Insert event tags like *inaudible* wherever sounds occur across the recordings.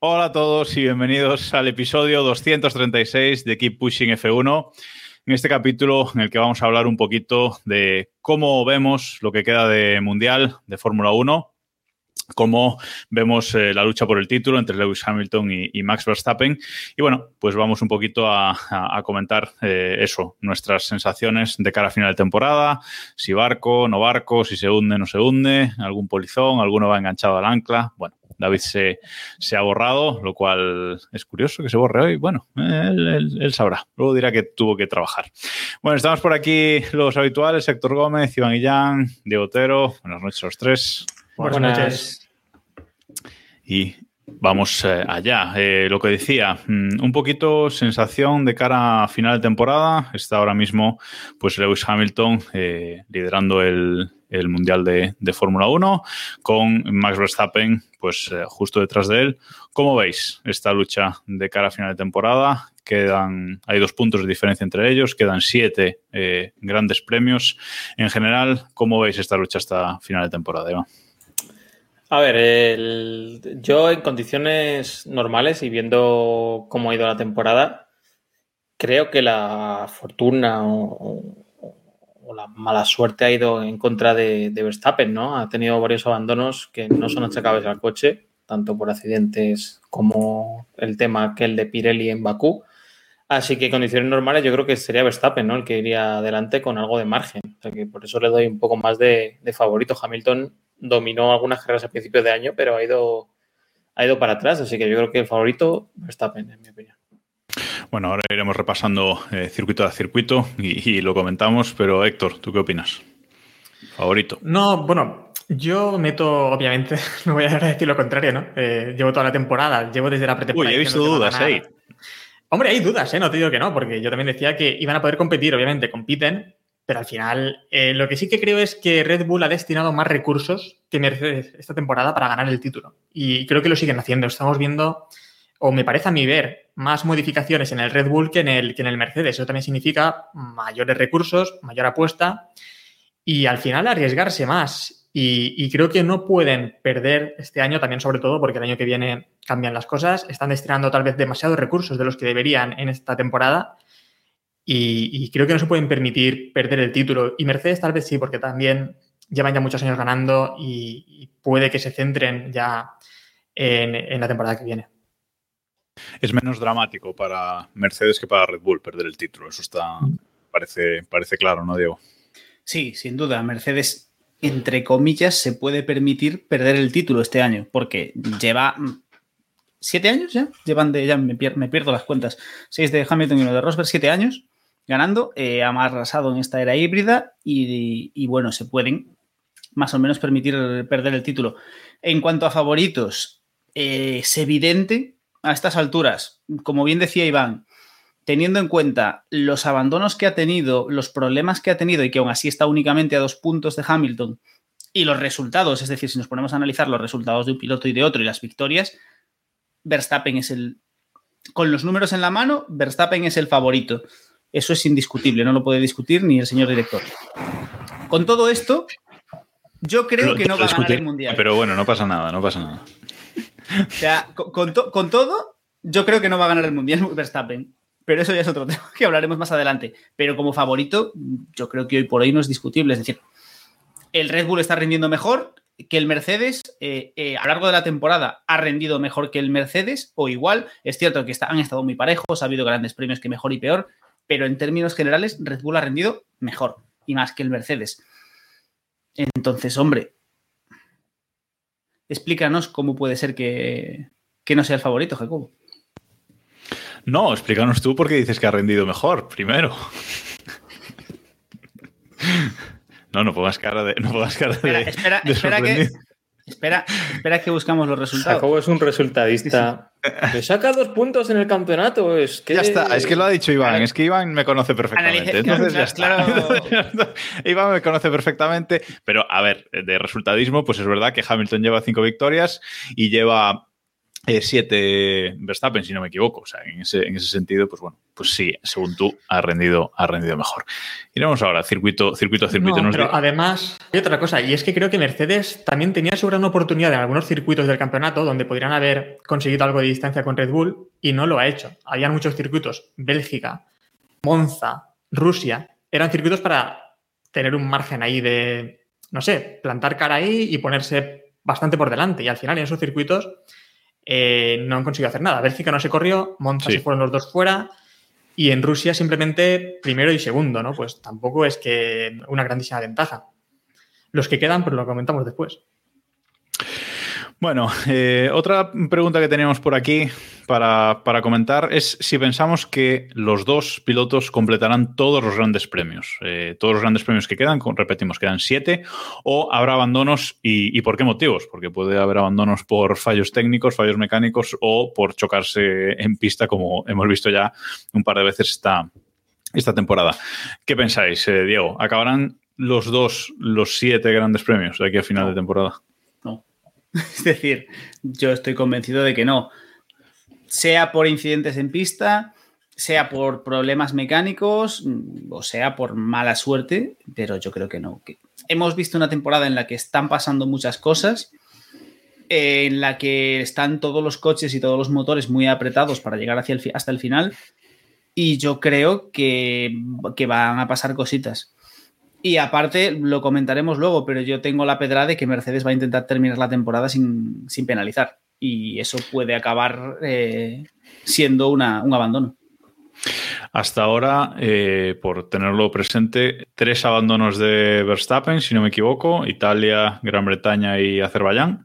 Hola a todos y bienvenidos al episodio 236 de Keep Pushing F1. En este capítulo en el que vamos a hablar un poquito de cómo vemos lo que queda de Mundial de Fórmula 1, cómo vemos eh, la lucha por el título entre Lewis Hamilton y, Max Verstappen. Y bueno, pues vamos un poquito a, comentar eh, eso, nuestras sensaciones de cara a final de temporada, si barco, no barco, si se hunde, no se hunde, algún polizón, alguno va enganchado al ancla. Bueno, David se, se ha borrado, lo cual es curioso que se borre hoy. Bueno, él, sabrá. Luego dirá que tuvo que trabajar. Bueno, estamos por aquí los habituales, Héctor Gómez, Iván Guillán, Diego Otero. Buenas noches a los tres. Buenas noches. Y vamos eh, allá. Eh, lo que decía, mm, un poquito sensación de cara a final de temporada. Está ahora mismo pues Lewis Hamilton eh, liderando el, el Mundial de, de Fórmula 1 con Max Verstappen pues eh, justo detrás de él. ¿Cómo veis esta lucha de cara a final de temporada? Quedan, hay dos puntos de diferencia entre ellos, quedan siete grandes premios. En general, ¿cómo veis esta lucha hasta final de temporada, Eva? A ver, yo en condiciones normales y viendo cómo ha ido la temporada, creo que la fortuna o, la mala suerte ha ido en contra de, Verstappen, ¿no? Ha tenido varios abandonos que no son achacables al coche, tanto por accidentes como el tema aquel de Pirelli en Bakú. Así que en condiciones normales yo creo que sería Verstappen, ¿no? El que iría adelante con algo de margen. O que por eso le doy un poco más de, de favorito. Hamilton dominó algunas carreras a principios de año, pero ha ido, ha ido para atrás. Así que yo creo que el favorito Verstappen, en mi opinión. Bueno, ahora iremos repasando eh, circuito a circuito y, y lo comentamos, pero Héctor, ¿tú qué opinas? Favorito. No, bueno, yo meto, obviamente, *laughs* no voy a decir lo contrario, ¿no? Eh, llevo toda la temporada, llevo desde la pretemporada. Uy, he visto dudas ahí. Hombre, hay dudas, ¿eh? No te digo que no, porque yo también decía que iban a poder competir, obviamente, compiten, pero al final eh, lo que sí que creo es que Red Bull ha destinado más recursos que Mercedes esta temporada para ganar el título. Y creo que lo siguen haciendo. Estamos viendo, o me parece a mí ver, más modificaciones en el Red Bull que en el, que en el Mercedes. Eso también significa mayores recursos, mayor apuesta y al final arriesgarse más. Y, y creo que no pueden perder este año también, sobre todo porque el año que viene cambian las cosas. Están destinando tal vez demasiados recursos de los que deberían en esta temporada. Y, y creo que no se pueden permitir perder el título. Y Mercedes tal vez sí, porque también llevan ya muchos años ganando y, y puede que se centren ya en, en la temporada que viene. Es menos dramático para Mercedes que para Red Bull perder el título. Eso está parece, parece claro, ¿no, Diego? Sí, sin duda. Mercedes, entre comillas, se puede permitir perder el título este año, porque lleva mm, siete años ya. Llevan de, ya me, pier- me pierdo las cuentas. Seis de Hamilton y uno de Rosberg, siete años ganando. Eh, ha arrasado en esta era híbrida y, bueno, se pueden más o menos permitir perder el título. En cuanto a favoritos, eh, es evidente a estas alturas, como bien decía Iván, teniendo en cuenta los abandonos que ha tenido, los problemas que ha tenido y que aún así está únicamente a dos puntos de Hamilton y los resultados, es decir, si nos ponemos a analizar los resultados de un piloto y de otro y las victorias, Verstappen es el, con los números en la mano, Verstappen es el favorito. Eso es indiscutible, no lo puede discutir ni el señor director. Con todo esto, yo creo que no va a ganar el mundial. Pero bueno, no pasa nada, no pasa nada. O sea, con, con to- con todo, yo creo que no va a ganar el Mundial *laughs* Verstappen. Pero eso ya es otro *laughs* tema que hablaremos más adelante. Pero como favorito, yo creo que hoy por hoy no es discutible. Es decir, el Red Bull está rindiendo mejor que el Mercedes. eh, eh, a lo largo de la temporada ha rendido mejor que el Mercedes o igual. Es cierto que está- han estado muy parejos, ha habido grandes premios que mejor y peor. Pero en términos generales, Red Bull ha rendido mejor y más que el Mercedes. Entonces, hombre, explícanos cómo puede ser que, que no sea el favorito, Jacobo. No, explícanos tú por qué dices que ha rendido mejor, primero. *laughs* No, no pongas cara de. No pongas cara Espera, de. espera, de espera que. Espera, espera que buscamos los resultados. Jacobo es un resultadista. Le saca dos puntos en el campeonato. Es que... Ya está, es que lo ha dicho Iván, es que Iván me conoce perfectamente. Entonces ya claro, está. *laughs* Iván me conoce perfectamente, pero a ver, de resultadismo, pues es verdad que Hamilton lleva cinco victorias y lleva eh, siete Verstappen, si no me equivoco. O sea, en ese, en ese sentido, pues bueno, pues sí, según tú, ha rendido, ha rendido mejor. Iremos ahora, circuito, circuito a circuito. No, pero además, hay otra cosa, y es que creo que Mercedes también tenía su gran oportunidad en algunos circuitos del campeonato donde podrían haber conseguido algo de distancia con Red Bull y no lo ha hecho. Habían muchos circuitos, Bélgica, Monza, Rusia, eran circuitos para tener un margen ahí de, no sé, plantar cara ahí y ponerse bastante por delante. Y al final en esos circuitos eh, no han conseguido hacer nada. Bélgica no se corrió, Monza Sí. se fueron los dos fuera. Y en Rusia simplemente primero y segundo, ¿no? Pues tampoco es que una grandísima ventaja. Los que quedan, pues lo comentamos después. Bueno, eh, otra pregunta que teníamos por aquí para, para comentar es si pensamos que los dos pilotos completarán todos los grandes premios. Eh, todos los grandes premios que quedan, repetimos, quedan siete, o habrá abandonos y, y por qué motivos. Porque puede haber abandonos por fallos técnicos, fallos mecánicos o por chocarse en pista, como hemos visto ya un par de veces esta, esta temporada. ¿Qué pensáis, eh, Diego? ¿Acabarán los dos los siete grandes premios de aquí a final de temporada? *laughs* Es decir, yo estoy convencido de que no. Sea por incidentes en pista, sea por problemas mecánicos mm, o sea por mala suerte, pero yo creo que no. Hemos visto una temporada en la que están pasando muchas cosas, en la que están todos los coches y todos los motores muy apretados para llegar hacia el hasta el final, y yo creo que, que van a pasar cositas. Y aparte, lo comentaremos luego, pero yo tengo la pedra de que Mercedes va a intentar terminar la temporada sin, sin penalizar. Y eso puede acabar eh, siendo una- un abandono. Hasta ahora, eh, por tenerlo presente, tres abandonos de Verstappen, si no me equivoco, Italia, Gran Bretaña y Azerbaiyán.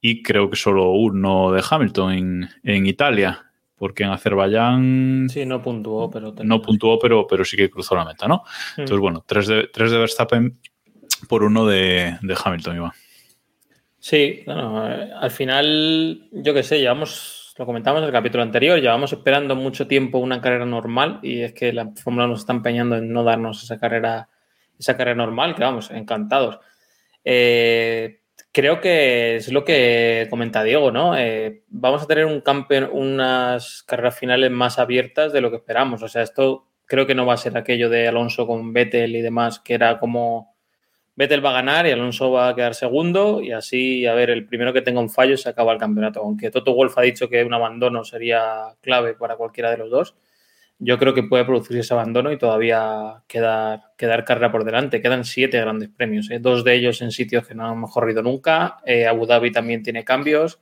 Y creo que solo uno de Hamilton en, en Italia, porque en Azerbaiyán Sí, no puntuó, pero... no puntuó, pero, pero sí que cruzó la meta, ¿no? Mm. Entonces, bueno, tres de, tres de Verstappen por uno de, de Hamilton, Iván. Sí, bueno, eh, al final, yo qué sé, llevamos, lo comentamos en el capítulo anterior, llevamos esperando mucho tiempo una carrera normal y es que la Fórmula nos está empeñando en no darnos esa carrera, esa carrera normal, que vamos, encantados. Eh, creo que es lo que comenta Diego, ¿no? Eh, vamos a tener un campe- unas carreras finales más abiertas de lo que esperamos. O sea, esto creo que no va a ser aquello de Alonso con Vettel y demás, que era como Vettel va a ganar y Alonso va a quedar segundo y así, a ver, el primero que tenga un fallo se acaba el campeonato. Aunque Toto Wolf ha dicho que un abandono sería clave para cualquiera de los dos, yo creo que puede producirse ese abandono y todavía quedar, quedar carrera por delante. Quedan siete grandes premios, ¿eh? dos de ellos en sitios que no hemos corrido nunca. Eh, Abu Dhabi también tiene cambios.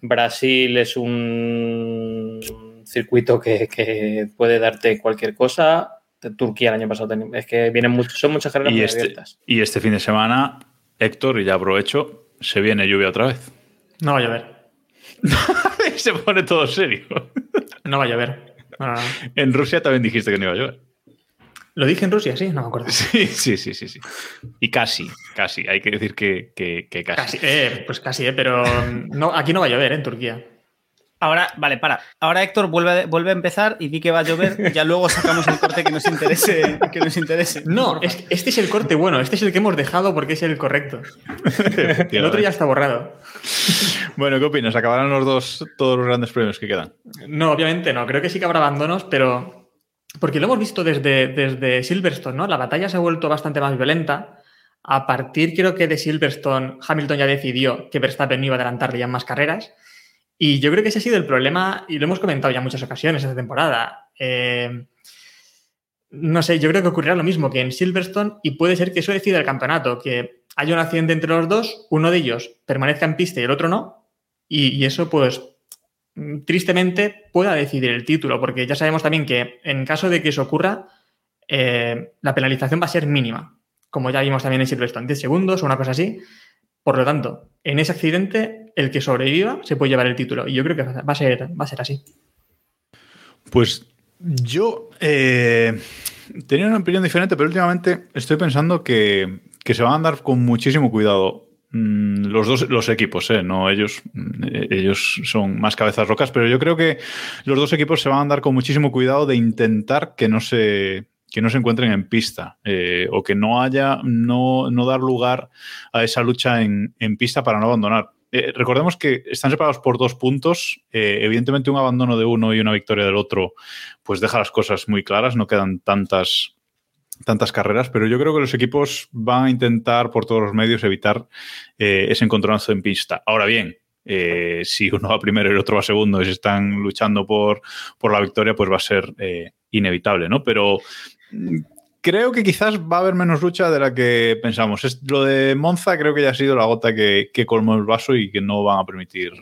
Brasil es un circuito que, que puede darte cualquier cosa. Turquía el año pasado es que vienen muchos, son muchas carreras Y muy este, abiertas. y este fin de semana, Héctor, y ya aprovecho, se viene lluvia otra vez. No va a llover. *laughs* se pone todo serio. No va a llover. No. En Rusia también dijiste que no iba a llover. ¿Lo dije en Rusia? Sí, no me acuerdo. Sí, *laughs* sí, sí, sí, sí. Y casi, casi. Hay que decir que, que- que casi. Casi, eh, pues casi, eh, pero no, aquí no va a llover, eh, en Turquía. Ahora, vale, para. Ahora Héctor vuelve, a- vuelve a empezar y di que va a llover. *laughs* Ya luego sacamos el corte que nos interese. Que nos interese. No, es este es el corte bueno, este es el que hemos dejado porque es el correcto. El otro ya está borrado. Bueno, ¿qué opinas? ¿Acabarán los dos, todos los grandes premios que quedan? No, obviamente no. Creo que sí que habrá abandonos, pero. Porque lo hemos visto desde, desde Silverstone, ¿no? La batalla se ha vuelto bastante más violenta. A partir, creo que de Silverstone, Hamilton ya decidió que Verstappen iba a adelantarle ya en más carreras. Y yo creo que ese ha sido el problema, y lo hemos comentado ya en muchas ocasiones esta temporada. Eh, no sé, yo creo que ocurrirá lo mismo que en Silverstone, y puede ser que eso decida el campeonato, que haya un accidente entre los dos, uno de ellos permanezca en pista y el otro no, y, eso, pues, tristemente pueda decidir el título, porque ya sabemos también que en caso de que eso ocurra, eh, la penalización va a ser mínima, como ya vimos también en Silverstone, 10 segundos o una cosa así. Por lo tanto, en ese accidente, el que sobreviva se puede llevar el título. Y yo creo que va a ser, va a ser así. Pues yo eh, tenía una opinión diferente, pero últimamente estoy pensando que, que se van a andar con muchísimo cuidado mm, los dos los equipos, ¿eh? no ellos, mm, ellos son más cabezas rocas, pero yo creo que los dos equipos se van a andar con muchísimo cuidado de intentar que no se que no se encuentren en pista eh, o que no haya, no, no, dar lugar a esa lucha en, en pista para no abandonar. Eh, recordemos que están separados por dos puntos. Eh, evidentemente, un abandono de uno y una victoria del otro, pues deja las cosas muy claras. No quedan tantas, tantas carreras, pero yo creo que los equipos van a intentar por todos los medios evitar eh, ese encontronazo en pista. Ahora bien, si uno va primero y el otro va segundo y se están luchando por, por la victoria, pues va a ser inevitable, ¿no? Pero creo que quizás va a haber menos lucha de la que pensamos. Es, lo de Monza creo que ya ha sido la gota que, que colmó el vaso y que no van a permitir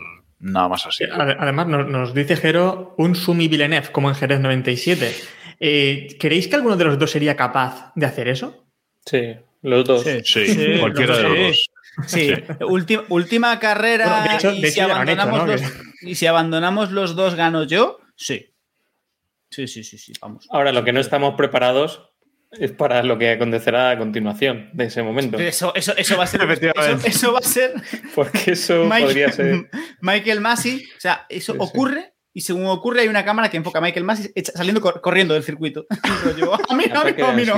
nada más así. Además, nos, nos dice Jero un Sumi Villeneuve como en Jerez 97. Eh, ¿Creéis que alguno de los dos sería capaz de hacer eso? Sí, los dos. Sí, sí, sí cualquiera de los dos. Sí, última, última carrera. Y si abandonamos los dos, gano yo. Sí. Sí, sí, sí, sí, vamos. Ahora, lo que no estamos preparados es para lo que acontecerá a continuación de ese momento. Eso, eso, eso va a ser. *laughs* eso, Efectivamente. eso *laughs* va a ser. *laughs* Porque eso Mike- podría ser. Michael Massey. O sea, eso Sí, sí. ocurre. Y según ocurre, hay una cámara que enfoca a Michael Massey saliendo cor- corriendo del circuito. A mí no, a mí no,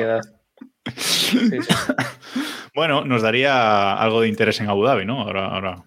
sí. Bueno, nos daría algo de interés en Abu Dhabi, ¿no? Ahora, ahora.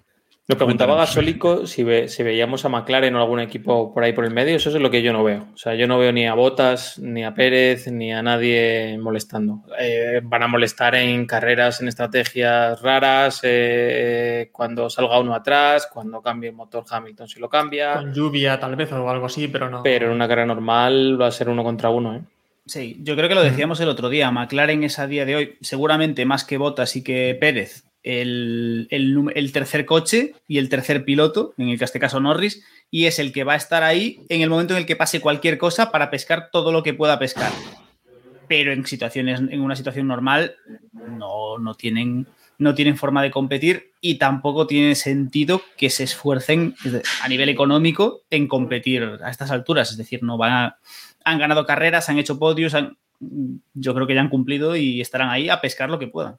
Lo preguntaba. Gasólico si, ve- si veíamos a McLaren o algún equipo por ahí por el medio. Eso es lo que yo no veo. O sea, yo no veo ni a Botas, ni a Pérez, ni a nadie molestando. Eh, van a molestar en carreras, en estrategias raras, eh, cuando salga uno atrás, cuando cambie el motor Hamilton si lo cambia. Con lluvia, tal vez, o algo así, pero no. Pero en una carrera normal va a ser uno contra uno. ¿eh? Sí, yo creo que lo decíamos el otro día. McLaren es a día de hoy, seguramente más que Bottas y que Pérez, el, el tercer coche y el tercer piloto, en el que este caso Norris, y es el que va a estar ahí en el momento en el que pase cualquier cosa para pescar todo lo que pueda pescar. Pero en situaciones, en una situación normal, no, no tienen, no tienen forma de competir y tampoco tiene sentido que se esfuercen a nivel económico en competir a estas alturas. Es decir, no van a, han ganado carreras, han hecho podios, yo creo que ya han cumplido y estarán ahí a pescar lo que puedan.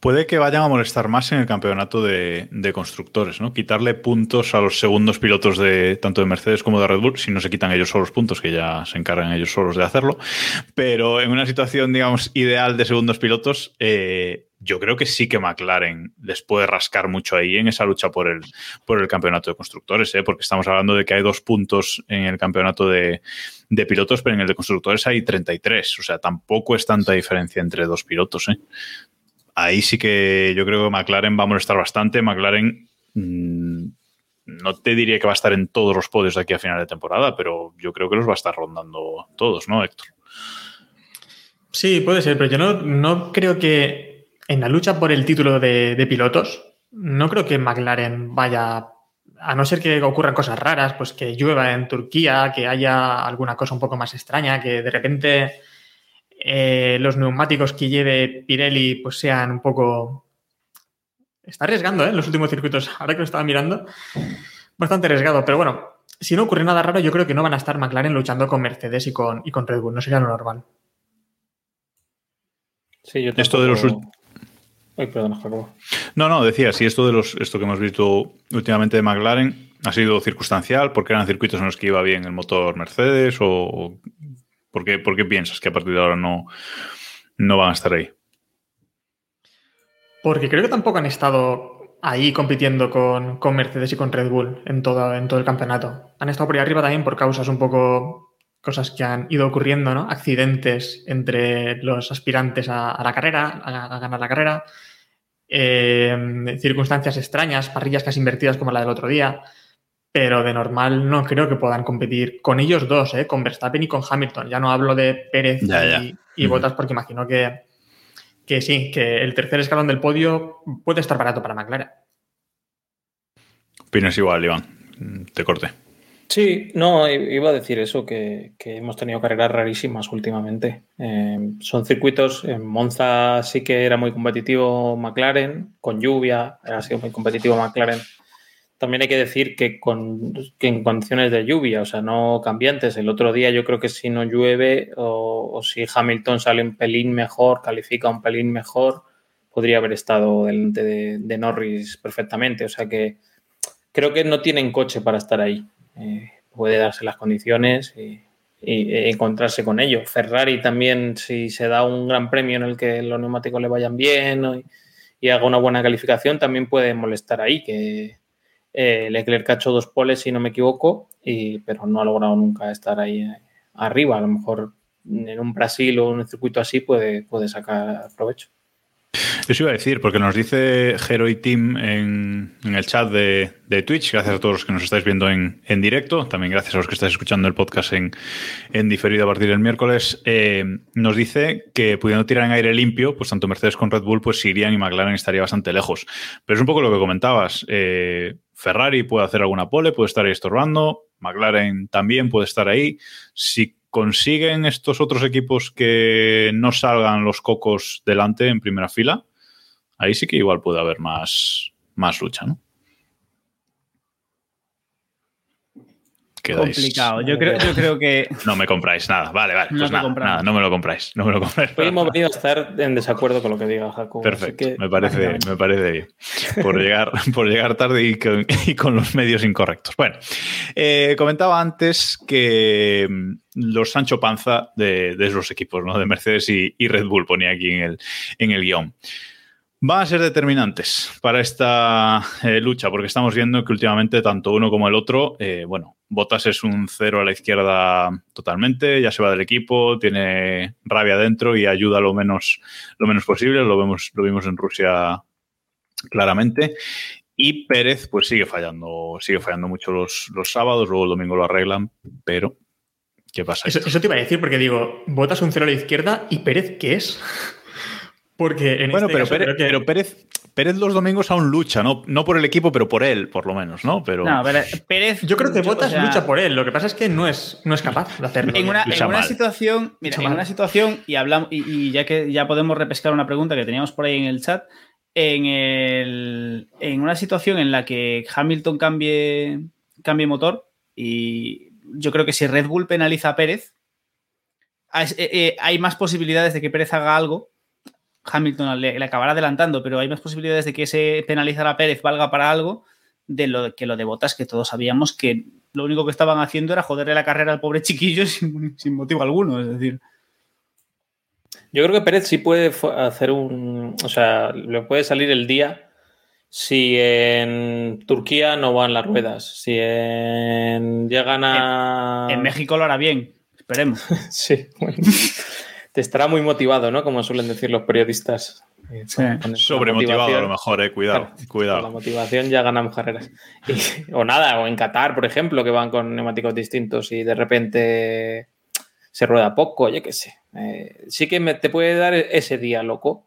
Puede que vayan a molestar más en el campeonato de, constructores, ¿no? Quitarle puntos a los segundos pilotos de tanto de Mercedes como de Red Bull, si no se quitan ellos solos puntos, que ya se encargan ellos solos de hacerlo. Pero en una situación, digamos, ideal de segundos pilotos, eh, yo creo que sí que McLaren les puede rascar mucho ahí en esa lucha por el, por el campeonato de constructores, ¿eh? porque estamos hablando de que hay dos puntos en el campeonato de, de pilotos, pero en el de constructores hay 33. O sea, tampoco es tanta diferencia entre dos pilotos. ¿eh? Ahí sí que yo creo que McLaren va a molestar bastante. McLaren mmm, no te diría que va a estar en todos los podios de aquí a final de temporada, pero yo creo que los va a estar rondando todos, ¿no, Héctor? Sí, puede ser, pero yo no, no creo que en la lucha por el título de, de pilotos, no creo que McLaren vaya, a no ser que ocurran cosas raras, pues que llueva en Turquía, que haya alguna cosa un poco más extraña, que de repente eh, los neumáticos que lleve Pirelli pues sean un poco... Está arriesgando, ¿eh? En los últimos circuitos, *laughs* ahora que lo estaba mirando, bastante arriesgado, pero bueno, si no ocurre nada raro, yo creo que no van a estar McLaren luchando con Mercedes y con, y con Red Bull, no sería lo normal. Sí, yo Esto de los Ay, perdona, Jacobo. No, no, decía, si esto de los, esto que hemos visto últimamente de McLaren ha sido circunstancial, porque eran circuitos en los que iba bien el motor Mercedes, o por qué, por qué piensas que a partir de ahora no, no van a estar ahí? Porque creo que tampoco han estado ahí compitiendo con, con Mercedes y con Red Bull en todo, en todo el campeonato. Han estado por ahí arriba también por causas un poco, cosas que han ido ocurriendo, ¿no? Accidentes entre los aspirantes a, la carrera, a, a ganar la carrera, eh, circunstancias extrañas, parrillas casi invertidas como la del otro día. Pero de normal no creo que puedan competir con ellos dos, ¿eh? con Verstappen y con Hamilton. Ya no hablo de Pérez Ya, y, ya. y Ujú. Bottas porque imagino que, que sí, que el tercer escalón del podio puede estar barato para McLaren. Opinas igual, Iván. Te corte. Sí, no, iba a decir eso, que, que hemos tenido carreras rarísimas últimamente. Eh, son circuitos, en Monza sí que era muy competitivo McLaren, con lluvia, ha sido muy competitivo McLaren también hay que decir que, con, en condiciones de lluvia, o sea, no cambiantes. El otro día yo creo que si no llueve o, si Hamilton sale un pelín mejor, califica un pelín mejor, podría haber estado delante de, Norris perfectamente. O sea que creo que no tienen coche para estar ahí. Eh, puede darse las condiciones y, y, e encontrarse con ello. Ferrari también, si se da un gran premio en el que los neumáticos le vayan bien y, y haga una buena calificación, también puede molestar ahí, que eh, Leclerc ha hecho dos poles, si no me equivoco, y, pero no ha logrado nunca estar ahí eh, arriba. A lo mejor en un Brasil o en un circuito así puede, puede sacar provecho. Eso iba a decir, porque nos dice Hero y Team en, el chat de, de, Twitch, gracias a todos los que nos estáis viendo en, en, directo, también gracias a los que estáis escuchando el podcast en, en diferido a partir del miércoles, eh, nos dice que pudiendo tirar en aire limpio, pues tanto Mercedes con Red Bull, pues irían y McLaren estaría bastante lejos. Pero es un poco lo que comentabas. Eh, Ferrari puede hacer alguna pole, puede estar ahí estorbando, McLaren también puede estar ahí. Si consiguen estos otros equipos que no salgan los cocos delante en primera fila, ahí sí que igual puede haber más, más lucha, ¿no? Quedáis. Complicado. Yo creo, yo creo que. No me compráis nada. Vale, vale. Pues no, nada, nada, no me lo compráis. No me lo compráis. Hoy hemos venido a estar en desacuerdo con lo que diga Jacob. Perfecto. Que... Me, parece, me parece bien. Por llegar, *laughs* por llegar tarde y con, y con los medios incorrectos. Bueno, eh, comentaba antes que mm, los Sancho Panza de, de los equipos, ¿no? De Mercedes y, y, Red Bull, ponía aquí en el, en el guion. Van a ser determinantes para esta eh, lucha, porque estamos viendo que últimamente tanto uno como el otro, eh, bueno, Botas es un cero a la izquierda totalmente, ya se va del equipo, tiene rabia dentro y ayuda lo menos, lo menos posible, lo, vemos, lo vimos en Rusia claramente. Y Pérez, pues sigue fallando, sigue fallando mucho los, los sábados, luego el domingo lo arreglan, pero ¿qué pasa? Eso, eso, te iba a decir, porque digo, Botas un cero a la izquierda y Pérez, ¿qué es? *laughs* Porque en bueno, este pero, caso Pérez, creo que... pero Pérez, Pérez, los domingos aún lucha, ¿no? no por el equipo, pero por él, por lo menos, ¿no? Pero... No, pero Pérez. Yo creo que Botas o sea, lucha por él. Lo que pasa es que no es, no es capaz de hacerlo. En una, en una situación, mira, Lucha en mal. una situación, y hablamos, y, y ya que ya podemos repescar una pregunta que teníamos por ahí en el chat, en, el, en una situación en la que Hamilton cambie, cambie motor, y yo creo que si Red Bull penaliza a Pérez, hay, eh, hay más posibilidades de que Pérez haga algo Hamilton le, le, acabará adelantando, pero hay más posibilidades de que ese penalizar a Pérez valga para algo de lo que lo de Botas, que todos sabíamos que lo único que estaban haciendo era joderle la carrera al pobre chiquillo *laughs* sin, sin motivo alguno. Es decir. Yo creo que Pérez sí puede hacer un. O sea, le puede salir el día si en Turquía no van las ruedas. Si en llegan a. En, en México lo hará bien, esperemos. *laughs* sí, bueno. *laughs* te estará muy motivado, ¿no? Como suelen decir los periodistas. Sí. Sobremotivado a lo mejor, eh. Cuidado, claro, cuidado. Con la motivación ya ganamos carreras. Y, o nada, o en Qatar, por ejemplo, que van con neumáticos distintos y de repente se rueda poco, yo qué sé. Eh, sí que me, te puede dar ese día, loco.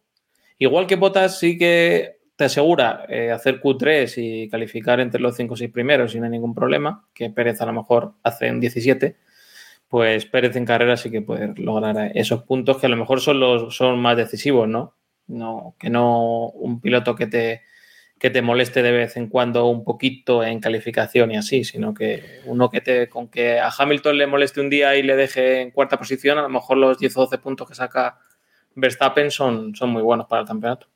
Igual que Botas sí que te asegura eh, hacer Q3 y calificar entre los 5 o 6 primeros hay ningún problema, que Pérez a lo mejor hace en 17 pues Pérez en carrera sí que puede lograr esos puntos que a lo mejor son los son más decisivos, ¿no? No, que no un piloto que te, que te moleste de vez en cuando un poquito en calificación y así, sino que uno que te, con que a Hamilton le moleste un día y le deje en cuarta posición, a lo mejor los 10 o 12 puntos que saca Verstappen son, son muy buenos para el campeonato.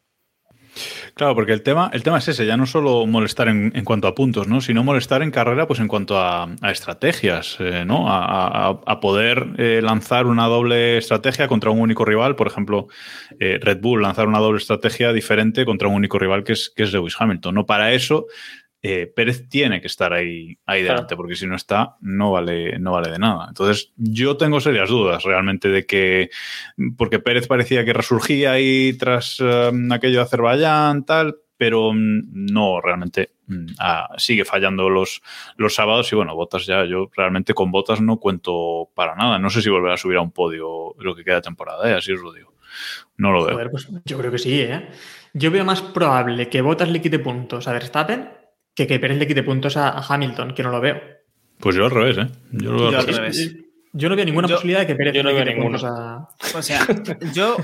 Claro, porque el tema, el tema es ese, ya no solo molestar en, en cuanto a puntos, ¿no? sino molestar en carrera pues en cuanto a, a estrategias, eh, ¿no? A, a, poder eh, lanzar una doble estrategia contra un único rival, por ejemplo, eh, Red Bull lanzar una doble estrategia diferente contra un único rival que es, que es Lewis Hamilton. ¿no? Para eso eh, Pérez tiene que estar ahí, ahí delante, claro. porque si no está, no vale, no vale de nada. Entonces, yo tengo serias dudas realmente de que, porque Pérez parecía que resurgía ahí tras um, aquello de Azerbaiyán, tal, pero um, no, realmente um, ah, sigue fallando los, los sábados y bueno, Botas ya, yo realmente con Botas no cuento para nada. No sé si volverá a subir a un podio lo que queda de temporada, ¿eh? así os lo digo. No lo veo. Joder, pues yo creo que sí, ¿eh? Yo veo más probable que Botas le quite puntos a Verstappen que que Pérez le quite puntos a, a, Hamilton, que no lo veo. Pues yo al revés, ¿eh? Yo, lo veo yo al revés. Yo no veo ninguna Yo- posibilidad de que Pérez yo no le veo quite ninguno. puntos a- O sea, yo,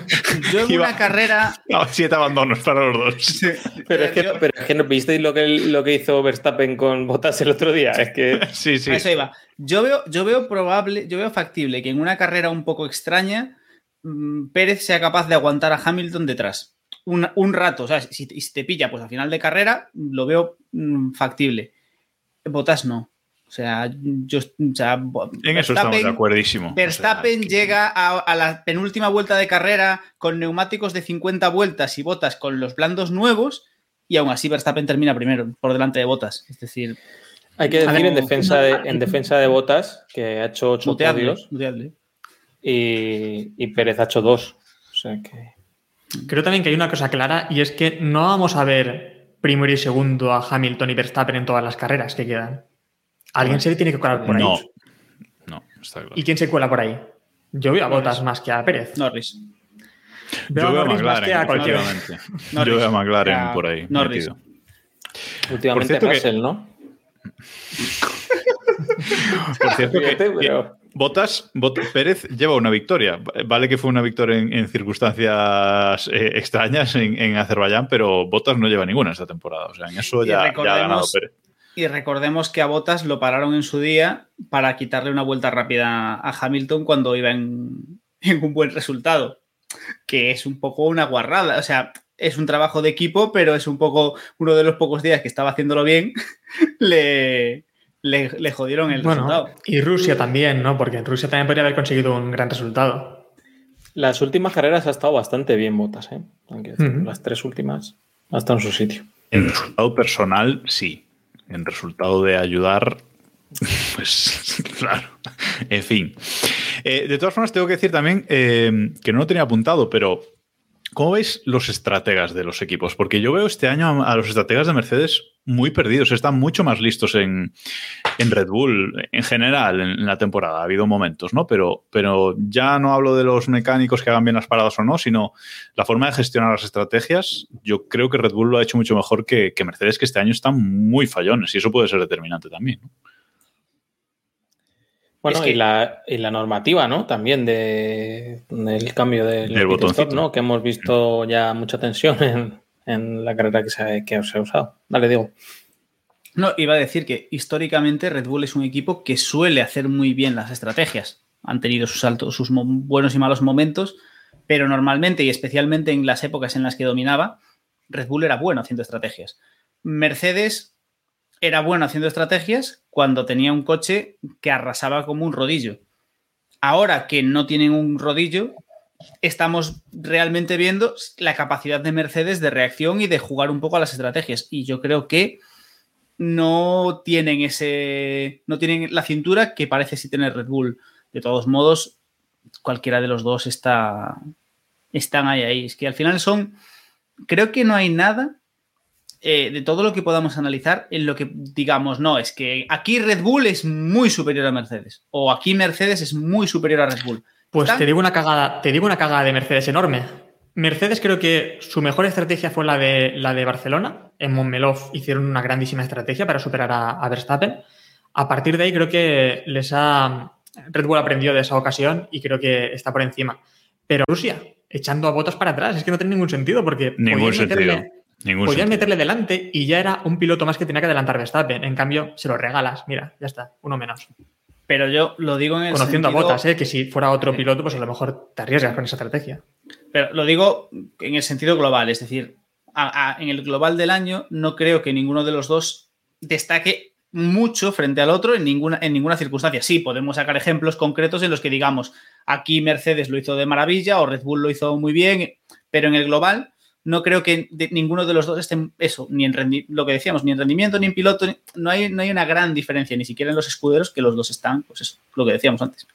yo en *laughs* Iba- una carrera. No, siete abandonos para los dos. Pero es que, yo- pero es que no visteis lo que, lo que hizo Verstappen con Bottas el otro día. Es que *laughs* Sí, sí. A eso iba. Yo veo, yo veo probable, yo veo factible que en una carrera un poco extraña, mm, Pérez sea capaz de aguantar a Hamilton detrás. Un, un rato, o sea, si, te- si te pilla, pues al final de carrera, lo veo mm, factible. Botas no. O sea, yo. O sea, En eso estamos de acuerdísimo. Verstappen O sea, que- llega a, a la penúltima vuelta de carrera con neumáticos de 50 vueltas y botas con los blandos nuevos y aún así Verstappen termina primero por delante de botas. Es decir, hay que A decir ver, en defensa de, en defensa de Bottas que ha hecho ocho muteadle, podios muteadle. y, y Pérez ha hecho dos. O sea que. Creo también que hay una cosa clara y es que no vamos a ver primero y segundo a Hamilton y Verstappen en todas las carreras que quedan. Alguien se tiene que colar por ahí. No. No, está claro. ¿Y quién se cuela por ahí? Yo veo a Botas más que a Pérez. Norris. Veo Yo veo a McLaren, que a. Norris. *laughs* Yo veo a McLaren por ahí. Norris. metido. Últimamente cierto que- Russell, ¿no? Por cierto, que, *laughs* Fíjate, que pero- Botas, Bot- Pérez lleva una victoria. Vale que fue una victoria en, en circunstancias eh, extrañas en, en Azerbaiyán, pero Botas no lleva ninguna esta temporada. O sea, en eso ya, ya ha ganado Pérez. Y recordemos que a Botas lo pararon en su día para quitarle una vuelta rápida a Hamilton cuando iba en, *laughs* en un buen resultado. Que es un poco una guarrada. O sea, es un trabajo de equipo, pero es un poco uno de los pocos días que estaba haciéndolo bien. *laughs* le, le, le jodieron el Bueno, resultado. y Rusia también, ¿no? Porque en Rusia también podría haber conseguido un gran resultado. Las últimas carreras ha estado bastante bien Bottas, ¿eh? Aunque las tres últimas ha estado en su sitio. En resultado personal, sí. En resultado de ayudar, *laughs* pues claro. En fin. Eh, de todas formas, tengo que decir también eh, que no lo tenía apuntado, pero ¿cómo veis los estrategas de los equipos? Porque yo veo este año a, los estrategas de Mercedes muy perdidos. Están mucho más listos en, en Red Bull en general en la temporada. Ha habido momentos, ¿no? Pero, pero ya no hablo de los mecánicos que hagan bien las paradas o no, sino la forma de gestionar las estrategias. Yo creo que Red Bull lo ha hecho mucho mejor que, que Mercedes, que este año están muy fallones y eso puede ser determinante también. Bueno, Es que- y, la, y la normativa, ¿no? También de, del cambio del, Del botoncito. ¿no? Que hemos visto ya mucha tensión en, en la carrera que se, ha- que se ha usado. Dale, digo. No, iba a decir que históricamente Red Bull es un equipo que suele hacer muy bien las estrategias. Han tenido sus altos, sus buenos y malos momentos, pero normalmente y especialmente en las épocas en las que dominaba, Red Bull era bueno haciendo estrategias. Mercedes era bueno haciendo estrategias cuando tenía un coche que arrasaba como un rodillo. Ahora que no tienen un rodillo, estamos realmente viendo la capacidad de Mercedes de reacción y de jugar un poco a las estrategias. Y yo creo que no tienen ese. no tienen la cintura que parece sí tener Red Bull. De todos modos, cualquiera de los dos está. están ahí, ahí. Es que al final son. Creo que no hay nada eh, de todo lo que podamos analizar en lo que digamos, no, es que aquí Red Bull es muy superior a Mercedes. O aquí Mercedes es muy superior a Red Bull. Pues Están- te digo una cagada, te digo una cagada de Mercedes enorme. Mercedes creo que su mejor estrategia fue la de, la de Barcelona. En Montmeló hicieron una grandísima estrategia para superar a, a Verstappen. A partir de ahí creo que les ha Red Bull aprendió de esa ocasión y creo que está por encima. Pero Rusia, echando a botas para atrás, es que no tiene ningún sentido porque Ningún sentido. meterle- Ningún podían sentido. meterle delante y ya era un piloto más que tenía que adelantar Verstappen. En cambio, se lo regalas. Mira, ya está, uno menos. Pero yo lo digo en el Conociendo sentido- a botas, ¿eh? que si fuera otro piloto, pues a lo mejor te arriesgas con esa estrategia. Pero lo digo en el sentido global, es decir, a- a- en el global del año no creo que ninguno de los dos destaque mucho frente al otro en ninguna, en ninguna circunstancia. Sí, podemos sacar ejemplos concretos en los que digamos, aquí Mercedes lo hizo de maravilla o Red Bull lo hizo muy bien, pero en el global no creo que ninguno de los dos esté en eso, ni en rendi- lo que decíamos, ni en rendimiento, ni en piloto, no, hay, no hay una gran diferencia, ni siquiera en los escuderos, que los dos están, pues eso, lo que decíamos antes.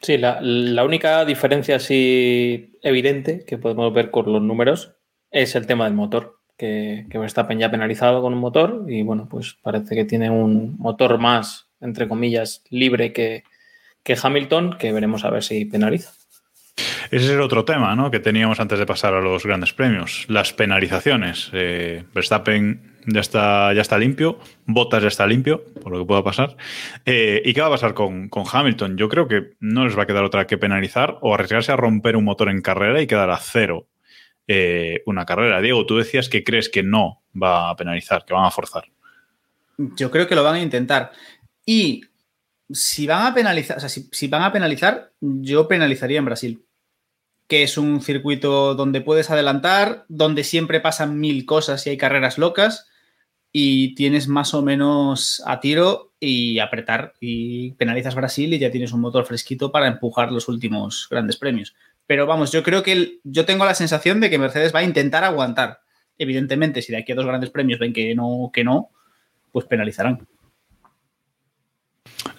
Sí, la, la única diferencia así evidente que podemos ver con los números es el tema del motor, que, que Verstappen ya penalizado con un motor y bueno, pues parece que tiene un motor más, entre comillas, libre que, que Hamilton, que veremos a ver si penaliza. Ese es el otro tema ¿no? que teníamos antes de pasar a los grandes premios, las penalizaciones. Eh, Verstappen ya está, limpio. Bottas ya está limpio, por lo que pueda pasar. Eh, ¿Y qué va a pasar con, con, Hamilton? Yo creo que no les va a quedar otra que penalizar o arriesgarse a romper un motor en carrera y quedar a cero eh, una carrera. Diego, tú decías que crees que no va a penalizar, que van a forzar. Yo creo que lo van a intentar. Y si van a penalizar, o sea, si, van a penalizar, yo penalizaría en Brasil que es un circuito donde puedes adelantar, donde siempre pasan mil cosas y hay carreras locas y tienes más o menos a tiro y apretar y penalizas Brasil y ya tienes un motor fresquito para empujar los últimos grandes premios. Pero vamos, yo creo que yo tengo la sensación de que Mercedes va a intentar aguantar. Evidentemente, si de aquí a dos grandes premios ven que no, que no, pues penalizarán.